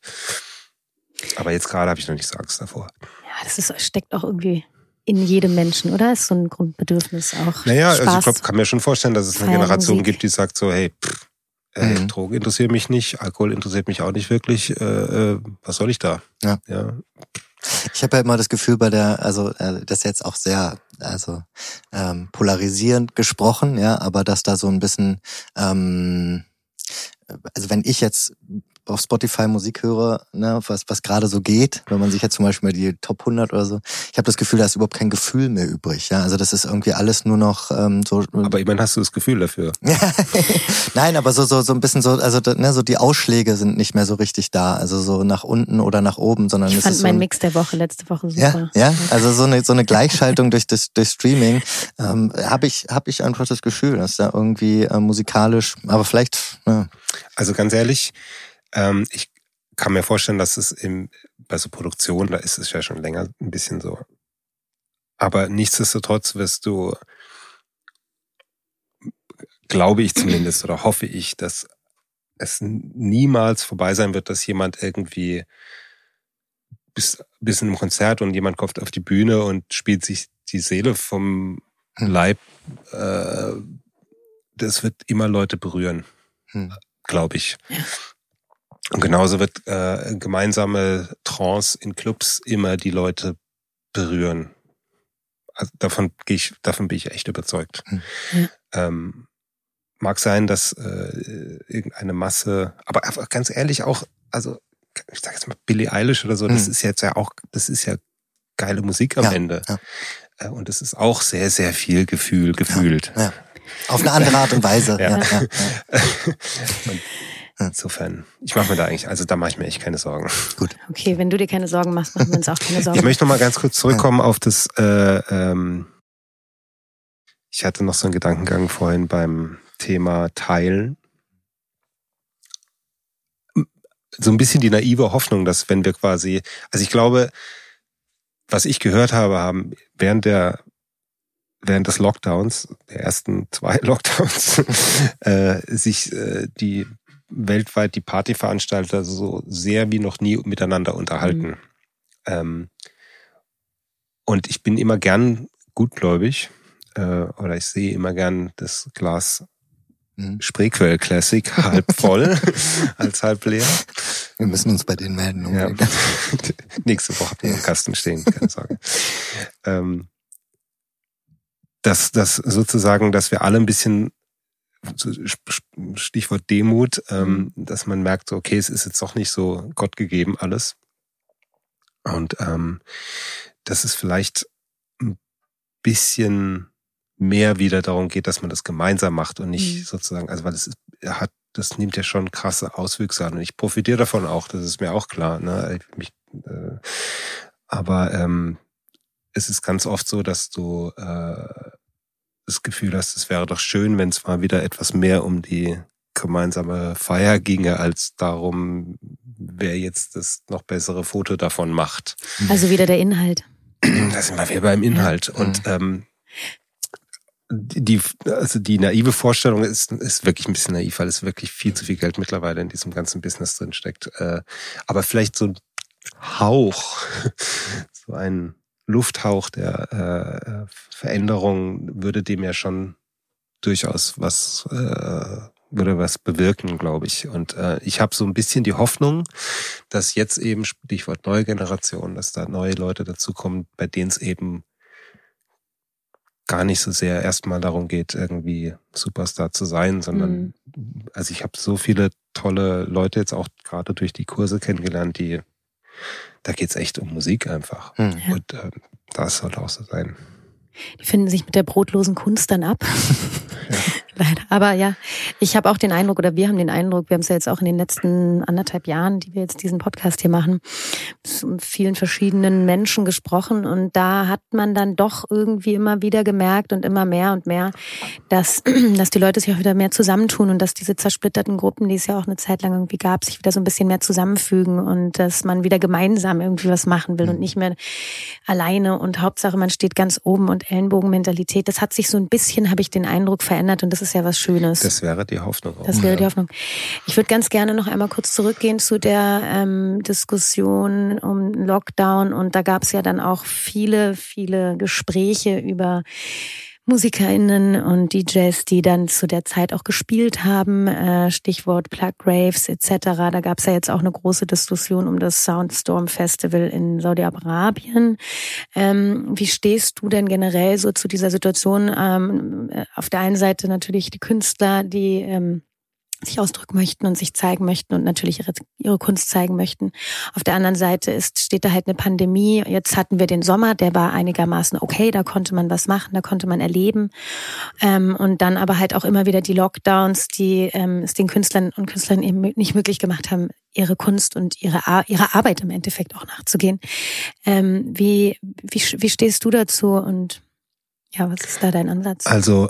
Aber jetzt gerade habe ich noch nicht so Angst davor.
Ja, das ist, steckt auch irgendwie in jedem Menschen, oder? Ist so ein Grundbedürfnis auch.
Naja,
Spaß.
also ich glaube, kann mir schon vorstellen, dass es eine
Feiern,
Generation
Musik.
gibt, die sagt so, hey, pff, äh,
Mhm.
Drogen interessiert mich nicht, Alkohol interessiert mich auch nicht wirklich. Äh, äh, was soll ich da?
Ja.
ja.
Ich habe ja immer das Gefühl bei der, also äh, das ist jetzt auch sehr, also ähm, polarisierend gesprochen, ja, aber dass da so ein bisschen, ähm, also wenn ich jetzt auf Spotify Musik höre, ne, was was gerade so geht, wenn man sich jetzt zum Beispiel mal die Top 100 oder so, ich habe das Gefühl, da ist überhaupt kein Gefühl mehr übrig, ja, also das ist irgendwie alles nur noch ähm, so.
Aber immerhin hast du das Gefühl dafür. *laughs*
Nein, aber so so so ein bisschen so, also ne, so die Ausschläge sind nicht mehr so richtig da, also so nach unten oder nach oben, sondern
Ich
es
fand
ist so
meinen
ein,
Mix der Woche letzte Woche
ja,
super.
ja, also so eine so eine Gleichschaltung durch das durch Streaming ähm, habe ich habe ich einfach das Gefühl, dass da irgendwie äh, musikalisch, aber vielleicht ja,
Also ganz ehrlich, ähm, ich kann mir vorstellen, dass es im, bei so Produktion, da ist es ja schon länger ein bisschen so. Aber nichtsdestotrotz wirst du, glaube ich zumindest oder hoffe ich, dass es niemals vorbei sein wird, dass jemand irgendwie bis, bis in einem Konzert und jemand kommt auf die Bühne und spielt sich die Seele vom
Hm.
Leib. Äh, das wird immer Leute berühren,
hm.
glaube ich. Und genauso wird äh, gemeinsame Trance in Clubs immer die Leute berühren. Also davon gehe ich, davon bin ich echt überzeugt.
Hm.
Ja.
Ähm, mag sein, dass äh, irgendeine Masse, aber einfach ganz ehrlich auch, also ich sag jetzt mal Billie Eilish oder so, das
Hm.
ist jetzt ja auch, das ist ja geile Musik am
Ja,
Ende.
ja.
Äh, Und es ist auch sehr, sehr viel Gefühl gefühlt.
ja. auf eine andere Art und Weise. *laughs*
Ja. *laughs* insofern, ich mache mir da eigentlich, also da mache ich mir echt keine Sorgen.
Okay, wenn du dir keine Sorgen machst, machen wir uns auch keine *laughs* Sorgen.
Ich möchte noch mal ganz kurz zurückkommen auf das. Äh, ähm, ich hatte noch so einen Gedankengang vorhin beim Thema Teilen. So ein bisschen die naive Hoffnung, dass wenn wir quasi, also ich glaube, was ich gehört habe, haben während der während des Lockdowns, der ersten zwei *laughs* Lockdowns, äh, sich äh, die weltweit die Partyveranstalter so sehr wie noch nie miteinander unterhalten. Ähm, und ich bin immer gern gutgläubig äh, oder ich sehe immer gern das Glas
Mhm.
Spreequell Classic *laughs* halb voll als halb leer.
Wir müssen uns bei denen melden.
Ja.
unbedingt. *laughs*
Nächste Woche habt ihr im Kasten stehen, keine Sorge. *laughs* ähm, dass, dass sozusagen, dass wir alle ein bisschen Stichwort Demut, ähm, dass man merkt, okay, es ist jetzt doch nicht so Gott gegeben alles. Und ähm, dass es vielleicht ein bisschen mehr wieder darum geht, dass man das gemeinsam macht und nicht
Mhm.
sozusagen, also weil es er hat, das nimmt ja schon krasse Auswüchse an und ich profitiere davon auch, das ist mir auch klar. Ne? Ich, mich, äh, aber ähm, es ist ganz oft so, dass du äh, das Gefühl hast, es wäre doch schön, wenn es mal wieder etwas mehr um die gemeinsame Feier ginge, als darum, wer jetzt das noch bessere Foto davon macht.
Also wieder der Inhalt. *clears throat*
Da sind wir wieder beim Inhalt. Und ähm, die, also die naive Vorstellung ist, ist wirklich ein bisschen naiv, weil es wirklich viel zu viel Geld mittlerweile in diesem ganzen Business drin steckt. Äh, aber vielleicht so ein Hauch, *laughs* so ein Lufthauch der äh, Veränderung würde dem ja schon durchaus was äh, würde was bewirken, glaube ich. Und äh, ich habe so ein bisschen die Hoffnung, dass jetzt eben Stichwort neue Generation, dass da neue Leute dazukommen, bei denen es eben gar nicht so sehr erstmal darum geht, irgendwie Superstar zu sein, sondern also ich habe so viele tolle Leute jetzt auch gerade durch die Kurse kennengelernt, die da geht's echt um Musik einfach.
Hm.
Ja.
Und ähm, das sollte auch so sein.
Die finden sich mit der brotlosen Kunst dann ab. *laughs* Leider. Aber ja, ich habe auch den Eindruck, oder wir haben den Eindruck, wir haben es ja jetzt auch in den letzten anderthalb Jahren, die wir jetzt diesen Podcast hier machen, mit vielen verschiedenen Menschen gesprochen und da hat man dann doch irgendwie immer wieder gemerkt und immer mehr und mehr, dass, *clears throat* dass die Leute sich auch wieder mehr zusammentun und dass diese zersplitterten Gruppen, die es ja auch eine Zeit lang irgendwie gab, sich wieder so ein bisschen mehr zusammenfügen und dass man wieder gemeinsam irgendwie was machen will und mhm. nicht mehr alleine und Hauptsache man steht ganz oben und Ellenbogenmentalität. Das hat sich so ein bisschen, habe ich den Eindruck, verändert und das ist ja was Schönes.
Das wäre die Hoffnung.
Auch. Das wäre die Hoffnung. Ich würde ganz gerne noch einmal kurz zurückgehen zu der ähm, Diskussion um Lockdown und da gab es ja dann auch viele, viele Gespräche über MusikerInnen und DJs, die dann zu der Zeit auch gespielt haben, äh, Stichwort Plug Graves etc. Da gab es ja jetzt auch eine große Diskussion um das Soundstorm Festival in Saudi-Arabien. Ähm, wie stehst du denn generell so zu dieser Situation? Ähm, auf der einen Seite natürlich die Künstler, die ähm, sich ausdrücken möchten und sich zeigen möchten und natürlich ihre, ihre Kunst zeigen möchten. Auf der anderen Seite ist, steht da halt eine Pandemie. Jetzt hatten wir den Sommer, der war einigermaßen okay, da konnte man was machen, da konnte man erleben. Ähm, und dann aber halt auch immer wieder die Lockdowns, die ähm, es den Künstlern und Künstlern eben nicht möglich gemacht haben, ihre Kunst und ihre, ihre Arbeit im Endeffekt auch nachzugehen. Ähm, wie, wie, wie stehst du dazu und ja, was ist da dein Ansatz?
Also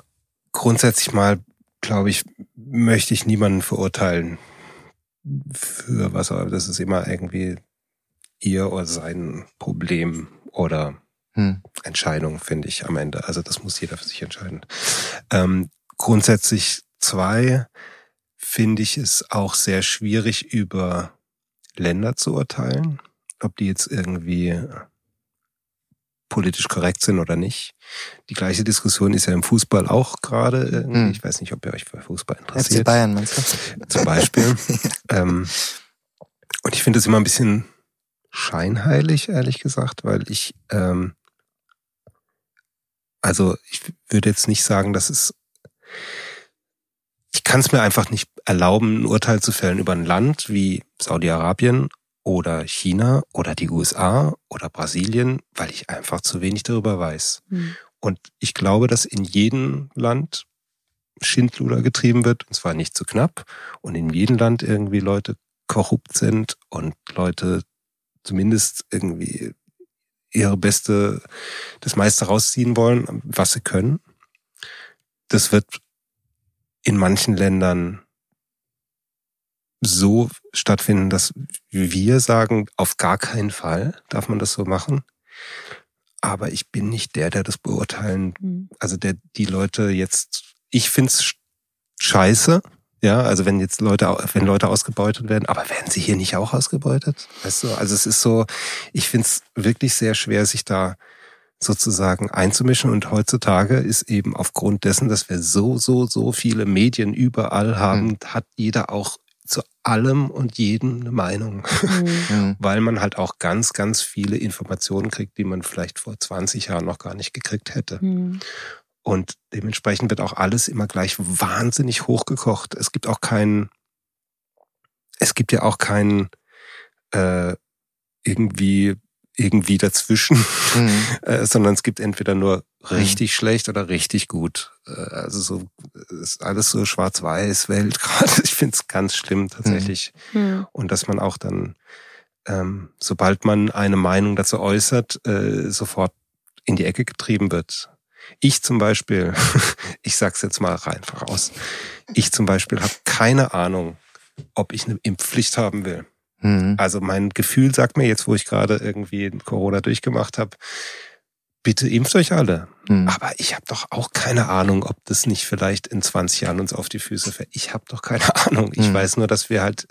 grundsätzlich mal glaube ich, möchte ich niemanden verurteilen für was, aber das ist immer irgendwie ihr oder sein Problem oder hm. Entscheidung, finde ich am Ende. Also das muss jeder für sich entscheiden. Ähm, grundsätzlich zwei finde ich es auch sehr schwierig, über Länder zu urteilen, ob die jetzt irgendwie politisch korrekt sind oder nicht. Die gleiche Diskussion ist ja im Fußball auch gerade. Hm. Ich weiß nicht, ob ihr euch für Fußball interessiert.
FC Bayern, meinst du?
Zum Beispiel. *laughs* ähm, und ich finde es immer ein bisschen scheinheilig, ehrlich gesagt, weil ich, ähm, also ich würde jetzt nicht sagen, dass es, ich kann es mir einfach nicht erlauben, ein Urteil zu fällen über ein Land wie Saudi-Arabien oder China oder die USA oder Brasilien, weil ich einfach zu wenig darüber weiß. Mhm. Und ich glaube, dass in jedem Land Schindluder getrieben wird, und zwar nicht zu knapp, und in jedem Land irgendwie Leute korrupt sind und Leute zumindest irgendwie ihre beste, das meiste rausziehen wollen, was sie können. Das wird in manchen Ländern so stattfinden, dass wir sagen, auf gar keinen Fall darf man das so machen. Aber ich bin nicht der, der das beurteilen, mhm. also der die Leute jetzt, ich find's scheiße, ja, also wenn jetzt Leute, wenn Leute ausgebeutet werden, aber werden sie hier nicht auch ausgebeutet? Weißt du, also es ist so, ich find's wirklich sehr schwer, sich da sozusagen einzumischen. Und heutzutage ist eben aufgrund dessen, dass wir so, so, so viele Medien überall haben, mhm. hat jeder auch zu allem und jedem eine Meinung, mhm. weil man halt auch ganz, ganz viele Informationen kriegt, die man vielleicht vor 20 Jahren noch gar nicht gekriegt hätte. Mhm. Und dementsprechend wird auch alles immer gleich wahnsinnig hochgekocht. Es gibt auch keinen, es gibt ja auch keinen äh, irgendwie irgendwie dazwischen, *laughs* mhm. äh, sondern es gibt entweder nur richtig mhm. schlecht oder richtig gut. Äh, also so ist alles so schwarz-weiß Welt *laughs* gerade. Ich finde es ganz schlimm tatsächlich. Mhm. Und dass man auch dann, ähm, sobald man eine Meinung dazu äußert, äh, sofort in die Ecke getrieben wird. Ich zum Beispiel, *laughs* ich sag's jetzt mal rein voraus, ich zum Beispiel habe keine Ahnung, ob ich eine Impfpflicht haben will. Mhm. Also mein Gefühl sagt mir jetzt, wo ich gerade irgendwie Corona durchgemacht habe, bitte impft euch alle. Mhm. Aber ich habe doch auch keine Ahnung, ob das nicht vielleicht in 20 Jahren uns auf die Füße fällt. Ich habe doch keine *laughs* Ahnung. Ich mhm. weiß nur, dass wir halt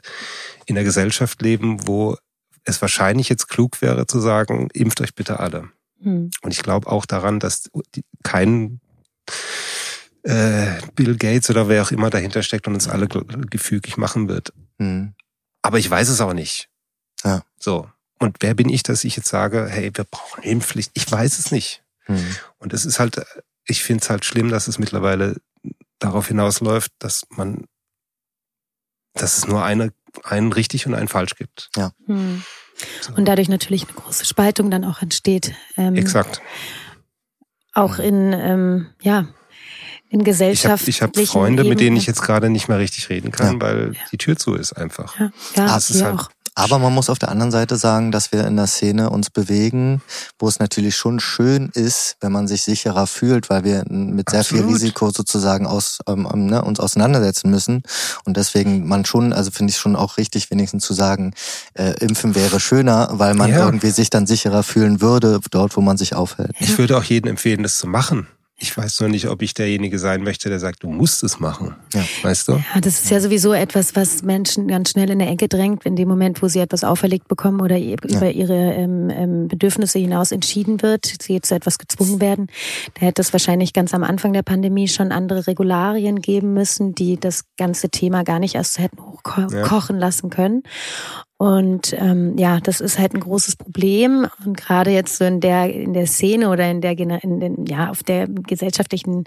in einer Gesellschaft leben, wo es wahrscheinlich jetzt klug wäre zu sagen, impft euch bitte alle. Mhm. Und ich glaube auch daran, dass kein äh, Bill Gates oder wer auch immer dahinter steckt und uns alle gefügig machen wird. Aber ich weiß es auch nicht. Ja. So. Und wer bin ich, dass ich jetzt sage, hey, wir brauchen Impfpflicht? Ich weiß es nicht. Mhm. Und es ist halt, ich finde es halt schlimm, dass es mittlerweile darauf hinausläuft, dass man, dass es nur eine, einen richtig und einen falsch gibt.
Ja. Mhm. Und dadurch natürlich eine große Spaltung dann auch entsteht.
Ähm, Exakt.
Auch in, ähm, ja, in Gesellschaft.
Ich habe hab Freunde, mit denen ich jetzt gerade nicht mehr richtig reden kann, ja. weil ja. die Tür zu ist einfach.
Ja, ja das ist halt, auch.
Aber man muss auf der anderen Seite sagen, dass wir in der Szene uns bewegen, wo es natürlich schon schön ist, wenn man sich sicherer fühlt, weil wir mit sehr Absolut. viel Risiko sozusagen aus, ähm, ähm, ne, uns auseinandersetzen müssen. Und deswegen man schon, also finde ich schon auch richtig, wenigstens zu sagen, äh, impfen wäre schöner, weil man ja. irgendwie sich dann sicherer fühlen würde, dort, wo man sich aufhält.
Ich würde auch jedem empfehlen, das zu machen. Ich weiß nur nicht, ob ich derjenige sein möchte, der sagt, du musst es machen. Ja. Weißt du?
Ja, das ist ja sowieso etwas, was Menschen ganz schnell in der Ecke drängt, in dem Moment, wo sie etwas auferlegt bekommen oder ja. über ihre ähm, ähm, Bedürfnisse hinaus entschieden wird, sie zu etwas gezwungen werden. Da hätte es wahrscheinlich ganz am Anfang der Pandemie schon andere Regularien geben müssen, die das ganze Thema gar nicht erst hätten hochkochen ja. lassen können. Und ähm, ja, das ist halt ein großes Problem. Und gerade jetzt so in der in der Szene oder in der in den, ja auf der gesellschaftlichen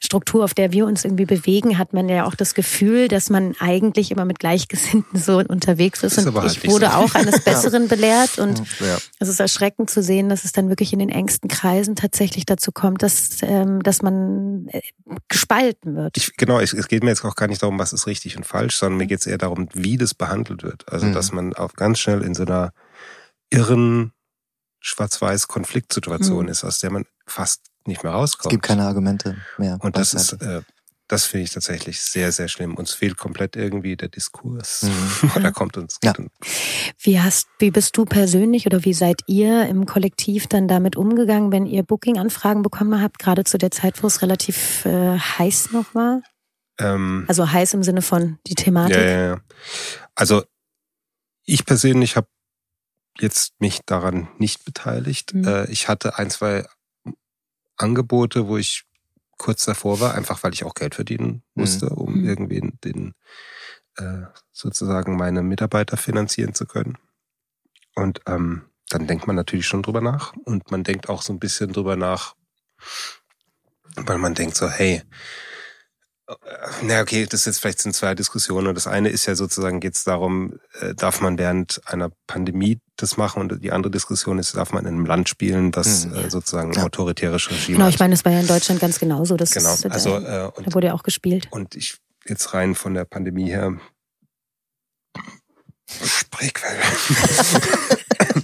Struktur, auf der wir uns irgendwie bewegen, hat man ja auch das Gefühl, dass man eigentlich immer mit Gleichgesinnten so unterwegs ist. ist und halt ich wurde so. auch eines *laughs* Besseren belehrt. Und ja. es ist erschreckend zu sehen, dass es dann wirklich in den engsten Kreisen tatsächlich dazu kommt, dass ähm, dass man äh, gespalten wird.
Ich, genau, es, es geht mir jetzt auch gar nicht darum, was ist richtig und falsch, sondern mir geht es eher darum, wie das behandelt wird. Also mhm. dass man man auch ganz schnell in so einer irren schwarz-weiß Konfliktsituation mhm. ist, aus der man fast nicht mehr rauskommt.
Es gibt keine Argumente mehr.
Und das ist, äh, das finde ich tatsächlich sehr, sehr schlimm. Uns fehlt komplett irgendwie der Diskurs. Mhm. *laughs* Oder kommt uns. Ja.
Wie hast, wie bist du persönlich oder wie seid ihr im Kollektiv dann damit umgegangen, wenn ihr Booking-Anfragen bekommen habt, gerade zu der Zeit, wo es relativ äh, heiß noch war? Ähm, also heiß im Sinne von die Thematik.
Ja, ja, ja. Also ich persönlich habe jetzt mich daran nicht beteiligt. Mhm. Äh, ich hatte ein, zwei Angebote, wo ich kurz davor war, einfach weil ich auch Geld verdienen musste, mhm. um mhm. irgendwie den äh, sozusagen meine Mitarbeiter finanzieren zu können. Und ähm, dann denkt man natürlich schon drüber nach und man denkt auch so ein bisschen drüber nach, weil man denkt so, hey, na okay, das jetzt vielleicht sind zwei Diskussionen. Das eine ist ja sozusagen geht es darum, äh, darf man während einer Pandemie das machen und die andere Diskussion ist, darf man in einem Land spielen, das mhm. äh, sozusagen ein ja. autoritäres Regime
Genau, ich meine, das war ja in Deutschland ganz genauso.
Das genau, ist, also äh,
und, da wurde ja auch gespielt.
Und ich jetzt rein von der Pandemie her Spreequelle.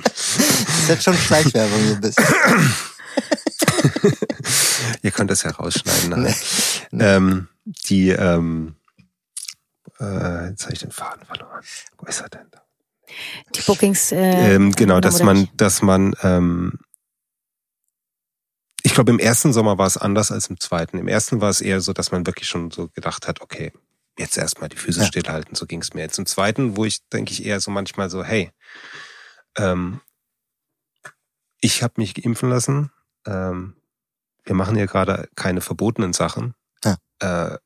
das *laughs* ist jetzt schon Schleichwerbung so ein bisschen. *laughs*
Ihr könnt das herausschneiden. Nee. Ähm, die, ähm, äh, jetzt habe ich den Faden verloren. Wo ist er denn?
Die Bookings. Äh,
ähm, genau, dass man, dass man, ähm, ich glaube, im ersten Sommer war es anders als im zweiten. Im ersten war es eher so, dass man wirklich schon so gedacht hat, okay, jetzt erstmal die Füße ja. stillhalten, so ging es mir. Jetzt im zweiten, wo ich, denke ich, eher so manchmal so, hey, ähm, ich habe mich impfen lassen, ähm, wir machen hier gerade keine verbotenen Sachen. Äh,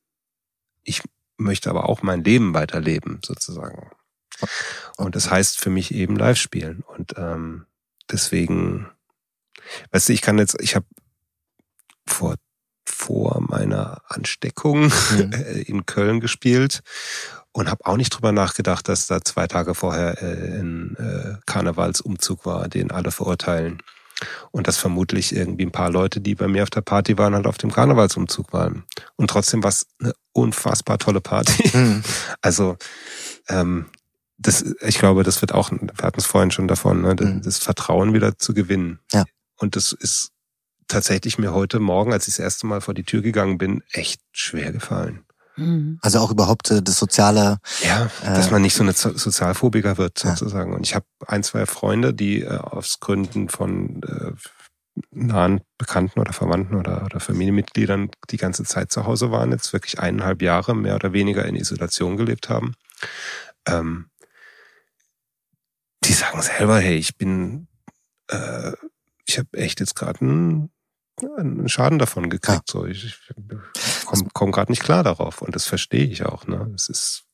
ich möchte aber auch mein Leben weiterleben, sozusagen. Und das heißt für mich eben live spielen. Und ähm, deswegen, weißt du, ich kann jetzt, ich habe vor vor meiner Ansteckung mhm. *laughs* in Köln gespielt und habe auch nicht drüber nachgedacht, dass da zwei Tage vorher äh, ein äh, Karnevalsumzug war, den alle verurteilen. Und dass vermutlich irgendwie ein paar Leute, die bei mir auf der Party waren, halt auf dem Karnevalsumzug waren. Und trotzdem war es eine unfassbar tolle Party. Mhm. *laughs* Also ähm, das, ich glaube, das wird auch, wir hatten es vorhin schon davon, ne, das, mhm. das Vertrauen wieder zu gewinnen. Ja. Und das ist tatsächlich mir heute Morgen, als ich das erste Mal vor die Tür gegangen bin, echt schwer gefallen.
Mhm. Also auch überhaupt äh, das soziale.
Ja, dass äh, man nicht so eine Sozialphobiker wird sozusagen. Ja. Und ich habe ein, zwei Freunde, die äh, aus Gründen von äh, nahen Bekannten oder Verwandten oder, oder Familienmitgliedern die ganze Zeit zu Hause waren, jetzt wirklich eineinhalb Jahre mehr oder weniger in Isolation gelebt haben. Ähm, die sagen selber, hey, ich bin, äh, ich habe echt jetzt gerade einen einen Schaden davon gekriegt. Ja. So, ich, ich komme komm gerade nicht klar darauf und das verstehe ich auch. Ne? Es ist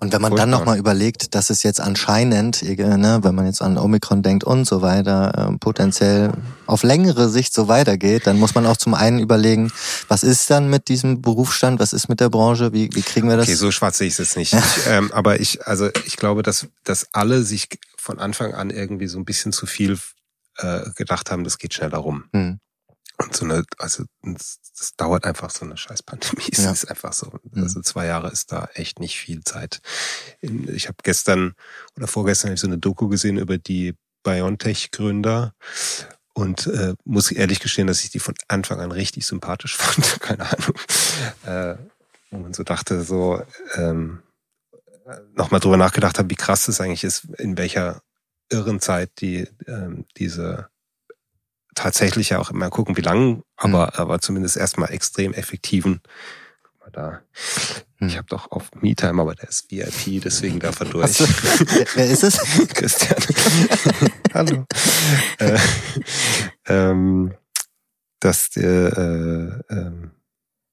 und wenn man dann nochmal überlegt, dass es jetzt anscheinend, ne, wenn man jetzt an Omikron denkt und so weiter, äh, potenziell auf längere Sicht so weitergeht, dann muss man auch zum einen überlegen, was ist dann mit diesem Berufsstand, was ist mit der Branche, wie, wie kriegen wir das?
Okay, so schwarz sehe ich es jetzt nicht. ich, ähm, aber ich, also ich glaube, dass, dass alle sich von Anfang an irgendwie so ein bisschen zu viel äh, gedacht haben, das geht schneller rum. Hm. Und so eine, also das dauert einfach so eine scheiß Pandemie. *laughs* Es
Ja.
ist einfach so.
Mhm.
Also zwei Jahre ist da echt nicht viel Zeit. Ich habe gestern oder vorgestern ich so eine Doku gesehen über die BioNTech-Gründer und äh, muss ehrlich gestehen, dass ich die von Anfang an richtig sympathisch *laughs* fand. Keine Ahnung. Äh, wo man so dachte, so ähm, nochmal drüber nachgedacht habe, wie krass es eigentlich ist, in welcher irren Zeit die ähm, diese tatsächlich ja auch immer gucken, wie lang, aber aber zumindest erstmal extrem effektiven. Guck mal da.
Hm.
Ich habe doch auf MeTime, aber der ist VIP, deswegen darf er durch.
Du- wer, ist es? *laughs*
Christian. *laughs* Hallo. äh, ähm, dass der, äh, ähm,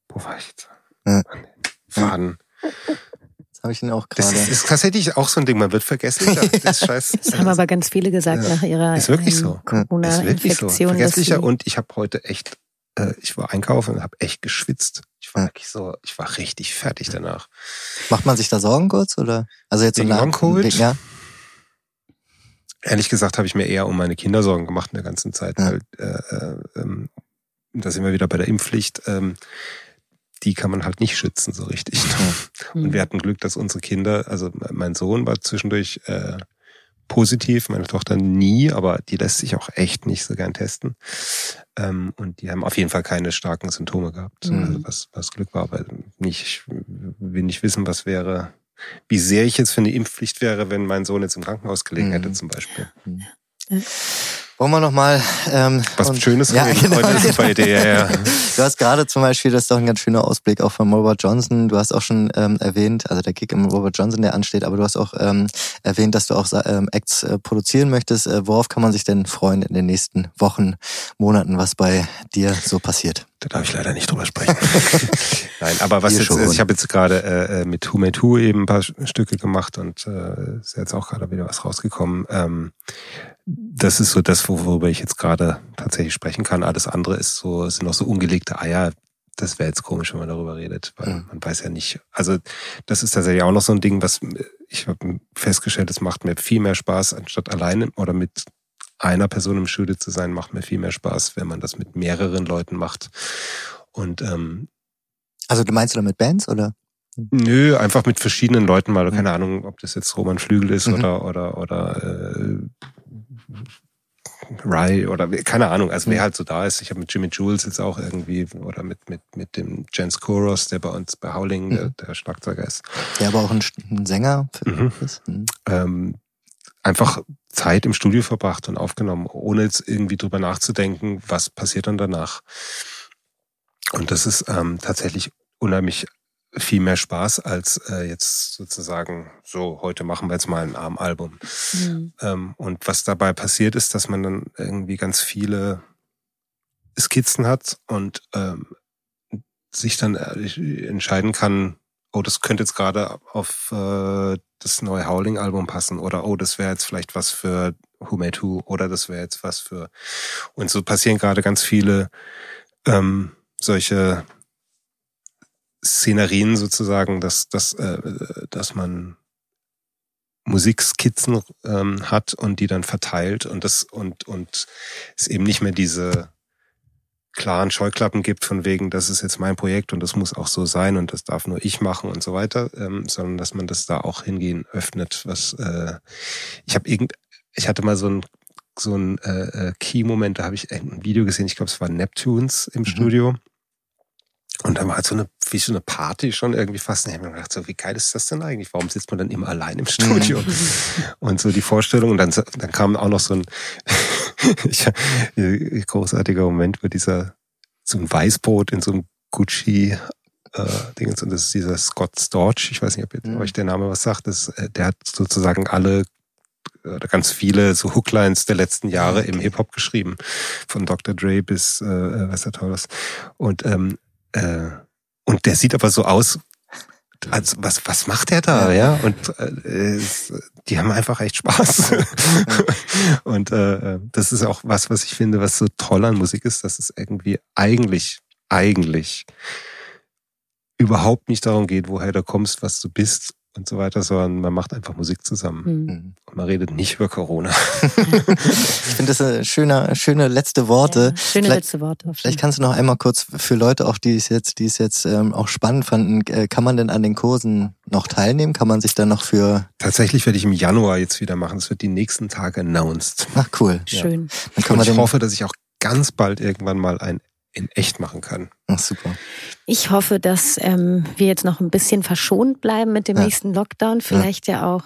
wo war ich jetzt?
Ja.
An den Faden.
Habe ich ihn auch
Das
gerade.
ist, ist tatsächlich auch so ein Ding, man wird vergesslicher. *laughs* Das ist scheiß.
Das haben aber ganz viele gesagt
Ja.
nach ihrer
Ist wirklich
ähm,
so. Ist wirklich so.
Corona-Infektion. dass
Vergesslicher und ich habe heute echt, äh, ich war einkaufen und habe echt geschwitzt. Ich war
Ja.
wirklich so, ich war richtig fertig danach.
Macht man sich da Sorgen kurz oder? Also jetzt
Wegen
nach-
Long-Covid?
Ja.
Ehrlich gesagt habe ich mir eher um meine Kinder Sorgen gemacht in der ganzen Zeit,
Ja.
weil äh, äh, ähm, da sind wir wieder bei der Impfpflicht. Ähm, die kann man halt nicht schützen so richtig.
Hm. *laughs*
Und wir hatten Glück, dass unsere Kinder, also mein Sohn war zwischendurch äh, positiv, meine Tochter nie, aber die lässt sich auch echt nicht so gern testen. Ähm, und die haben auf jeden Fall keine starken Symptome gehabt,
Mhm.
also was, was Glück war, aber nicht, ich will nicht wissen, was wäre, wie sehr ich jetzt für eine Impfpflicht wäre, wenn mein Sohn jetzt im Krankenhaus gelegen
Mhm.
hätte zum Beispiel.
Wollen wir noch mal ähm,
Was
und-
Schönes
ja, genau,
Heute ist bei Idee, ja.
Du hast gerade zum Beispiel, das ist doch ein ganz schöner Ausblick auch von Robert Johnson. Du hast auch schon ähm, erwähnt, also der Kick im Robert Johnson, der ansteht, aber du hast auch ähm, erwähnt, dass du auch ähm, Acts äh, produzieren möchtest. Äh, worauf kann man sich denn freuen in den nächsten Wochen, Monaten, was bei dir so passiert?
Da darf ich leider nicht drüber sprechen. *laughs* Nein, aber was
Hier
jetzt
schon.
ist, ich habe jetzt gerade äh, äh, mit Who Made Who eben ein paar Stücke gemacht und äh, ist jetzt auch gerade wieder was rausgekommen. Ähm, das ist so das, worüber ich jetzt gerade tatsächlich sprechen kann. Alles andere ist so, sind noch so ungelegte Eier. Das wäre jetzt komisch, wenn man darüber redet, weil
Mhm.
man weiß ja nicht. Also das ist tatsächlich auch noch so ein Ding, was ich habe festgestellt, es macht mir viel mehr Spaß, anstatt alleine oder mit einer Person im Studio zu sein, macht mir viel mehr Spaß, wenn man das mit mehreren Leuten macht. Und ähm,
Also du meinst du damit Bands oder?
Nö, einfach mit verschiedenen Leuten mal.
Mhm.
Keine Ahnung, ob das jetzt Roman Flügel ist
Mhm.
oder oder oder äh, Rai oder keine Ahnung. Also wer
Mhm.
halt so da ist. Ich habe mit Jimmy Jules jetzt auch irgendwie oder mit mit mit dem Jens Koros, der bei uns bei Howling der,
Mhm.
der Schlagzeuger ist.
Der aber auch ein, ein Sänger
Mhm.
ist. Mhm.
Ähm, einfach Zeit im Studio verbracht und aufgenommen, ohne jetzt irgendwie drüber nachzudenken, was passiert dann danach. Und das ist ähm, tatsächlich unheimlich viel mehr Spaß als äh, jetzt sozusagen so, heute machen wir jetzt mal ein Armalbum.
Hm.
Ähm, und was dabei passiert ist, dass man dann irgendwie ganz viele Skizzen hat und ähm, sich dann äh, entscheiden kann, oh, das könnte jetzt gerade auf äh, das neue Howling-Album passen oder oh, das wäre jetzt vielleicht was für Who Made Who oder das wäre jetzt was für und so passieren gerade ganz viele ähm, solche Szenerien sozusagen, dass, dass, äh, dass man Musikskizzen ähm, hat und die dann verteilt und das und und es eben nicht mehr diese klaren Scheuklappen gibt von wegen, das ist jetzt mein Projekt und das muss auch so sein und das darf nur ich machen und so weiter, ähm, sondern dass man das da auch hingehen öffnet. Was äh, ich habe irgend, ich hatte mal so ein so ein äh, äh, Key-Moment, da habe ich ein Video gesehen, ich glaube es war Neptunes im
Mhm.
Studio. Und da war halt so eine, wie so eine Party schon irgendwie fast. Und ich habe mir gedacht, so, wie geil ist das denn eigentlich? Warum sitzt man dann immer allein im Studio? *laughs* Und so die Vorstellung. Und dann, dann kam auch noch so ein *laughs* äh, großartiger Moment mit dieser, so ein Weißbrot in so einem Gucci äh, Dingens. Und das ist dieser Scott Storch. Ich weiß nicht, ob
Mhm.
euch der Name was sagt. Das, äh, der hat sozusagen alle oder ganz viele so Hooklines der letzten Jahre
Okay.
im Hip-Hop geschrieben. Von Dr. Dre bis äh, äh, was der Tolles. Und ähm, äh, und der sieht aber so aus, als was was macht der da, ja? Und äh, die haben einfach echt Spaß. *laughs* und äh, das ist auch was, was ich finde, was so toll an Musik ist, dass es irgendwie eigentlich eigentlich überhaupt nicht darum geht, woher du kommst, was du bist und so weiter, sondern man macht einfach Musik zusammen.
Hm.
Und man redet nicht über Corona. *laughs*
Ich finde das äh, schöne, schöne letzte Worte.
Ja, schöne
Vielleicht-
letzte Worte.
Vielleicht kannst du noch einmal kurz für Leute auch, die es jetzt, die es jetzt ähm, auch spannend fanden, äh, kann man denn an den Kursen noch teilnehmen? Kann man sich dann noch für,
Tatsächlich werde ich im Januar jetzt wieder machen. Es wird die nächsten Tage announced.
ach cool.
Schön.
dann kann
Und
man
ich hoffe, dass ich auch ganz bald irgendwann mal ein in echt machen kann.
ach super.
Ich hoffe, dass ähm, wir jetzt noch ein bisschen verschont bleiben mit dem
Ja.
nächsten Lockdown. Vielleicht ja, auch.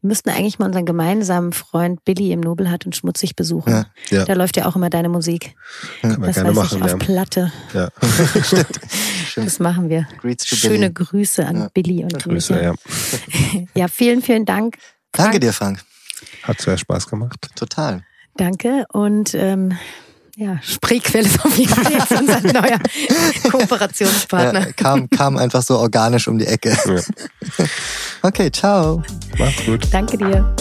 Wir müssten eigentlich mal unseren gemeinsamen Freund Billy im Nobelhart und Schmutzig besuchen.
Ja.
Ja.
Da läuft ja auch immer deine Musik.
Können wir
das
gerne
weiß
machen.
ich auf
Ja.
Platte.
Ja. *laughs*
Schön.
Das machen wir. Schöne
Billy.
Grüße an
Ja.
Billy und
Grüße,
Michael.
ja. *laughs*
Ja, vielen, vielen Dank.
Danke
Frank,
dir, Frank.
Hat sehr Spaß gemacht.
Total.
Danke und ähm, ja, Spreequelle ist auf jeden Fall jetzt unser *laughs* neuer Kooperationspartner.
Ja, kam, kam einfach so organisch um die Ecke.
Ja. *laughs*
Okay, ciao.
Macht's gut.
Danke dir.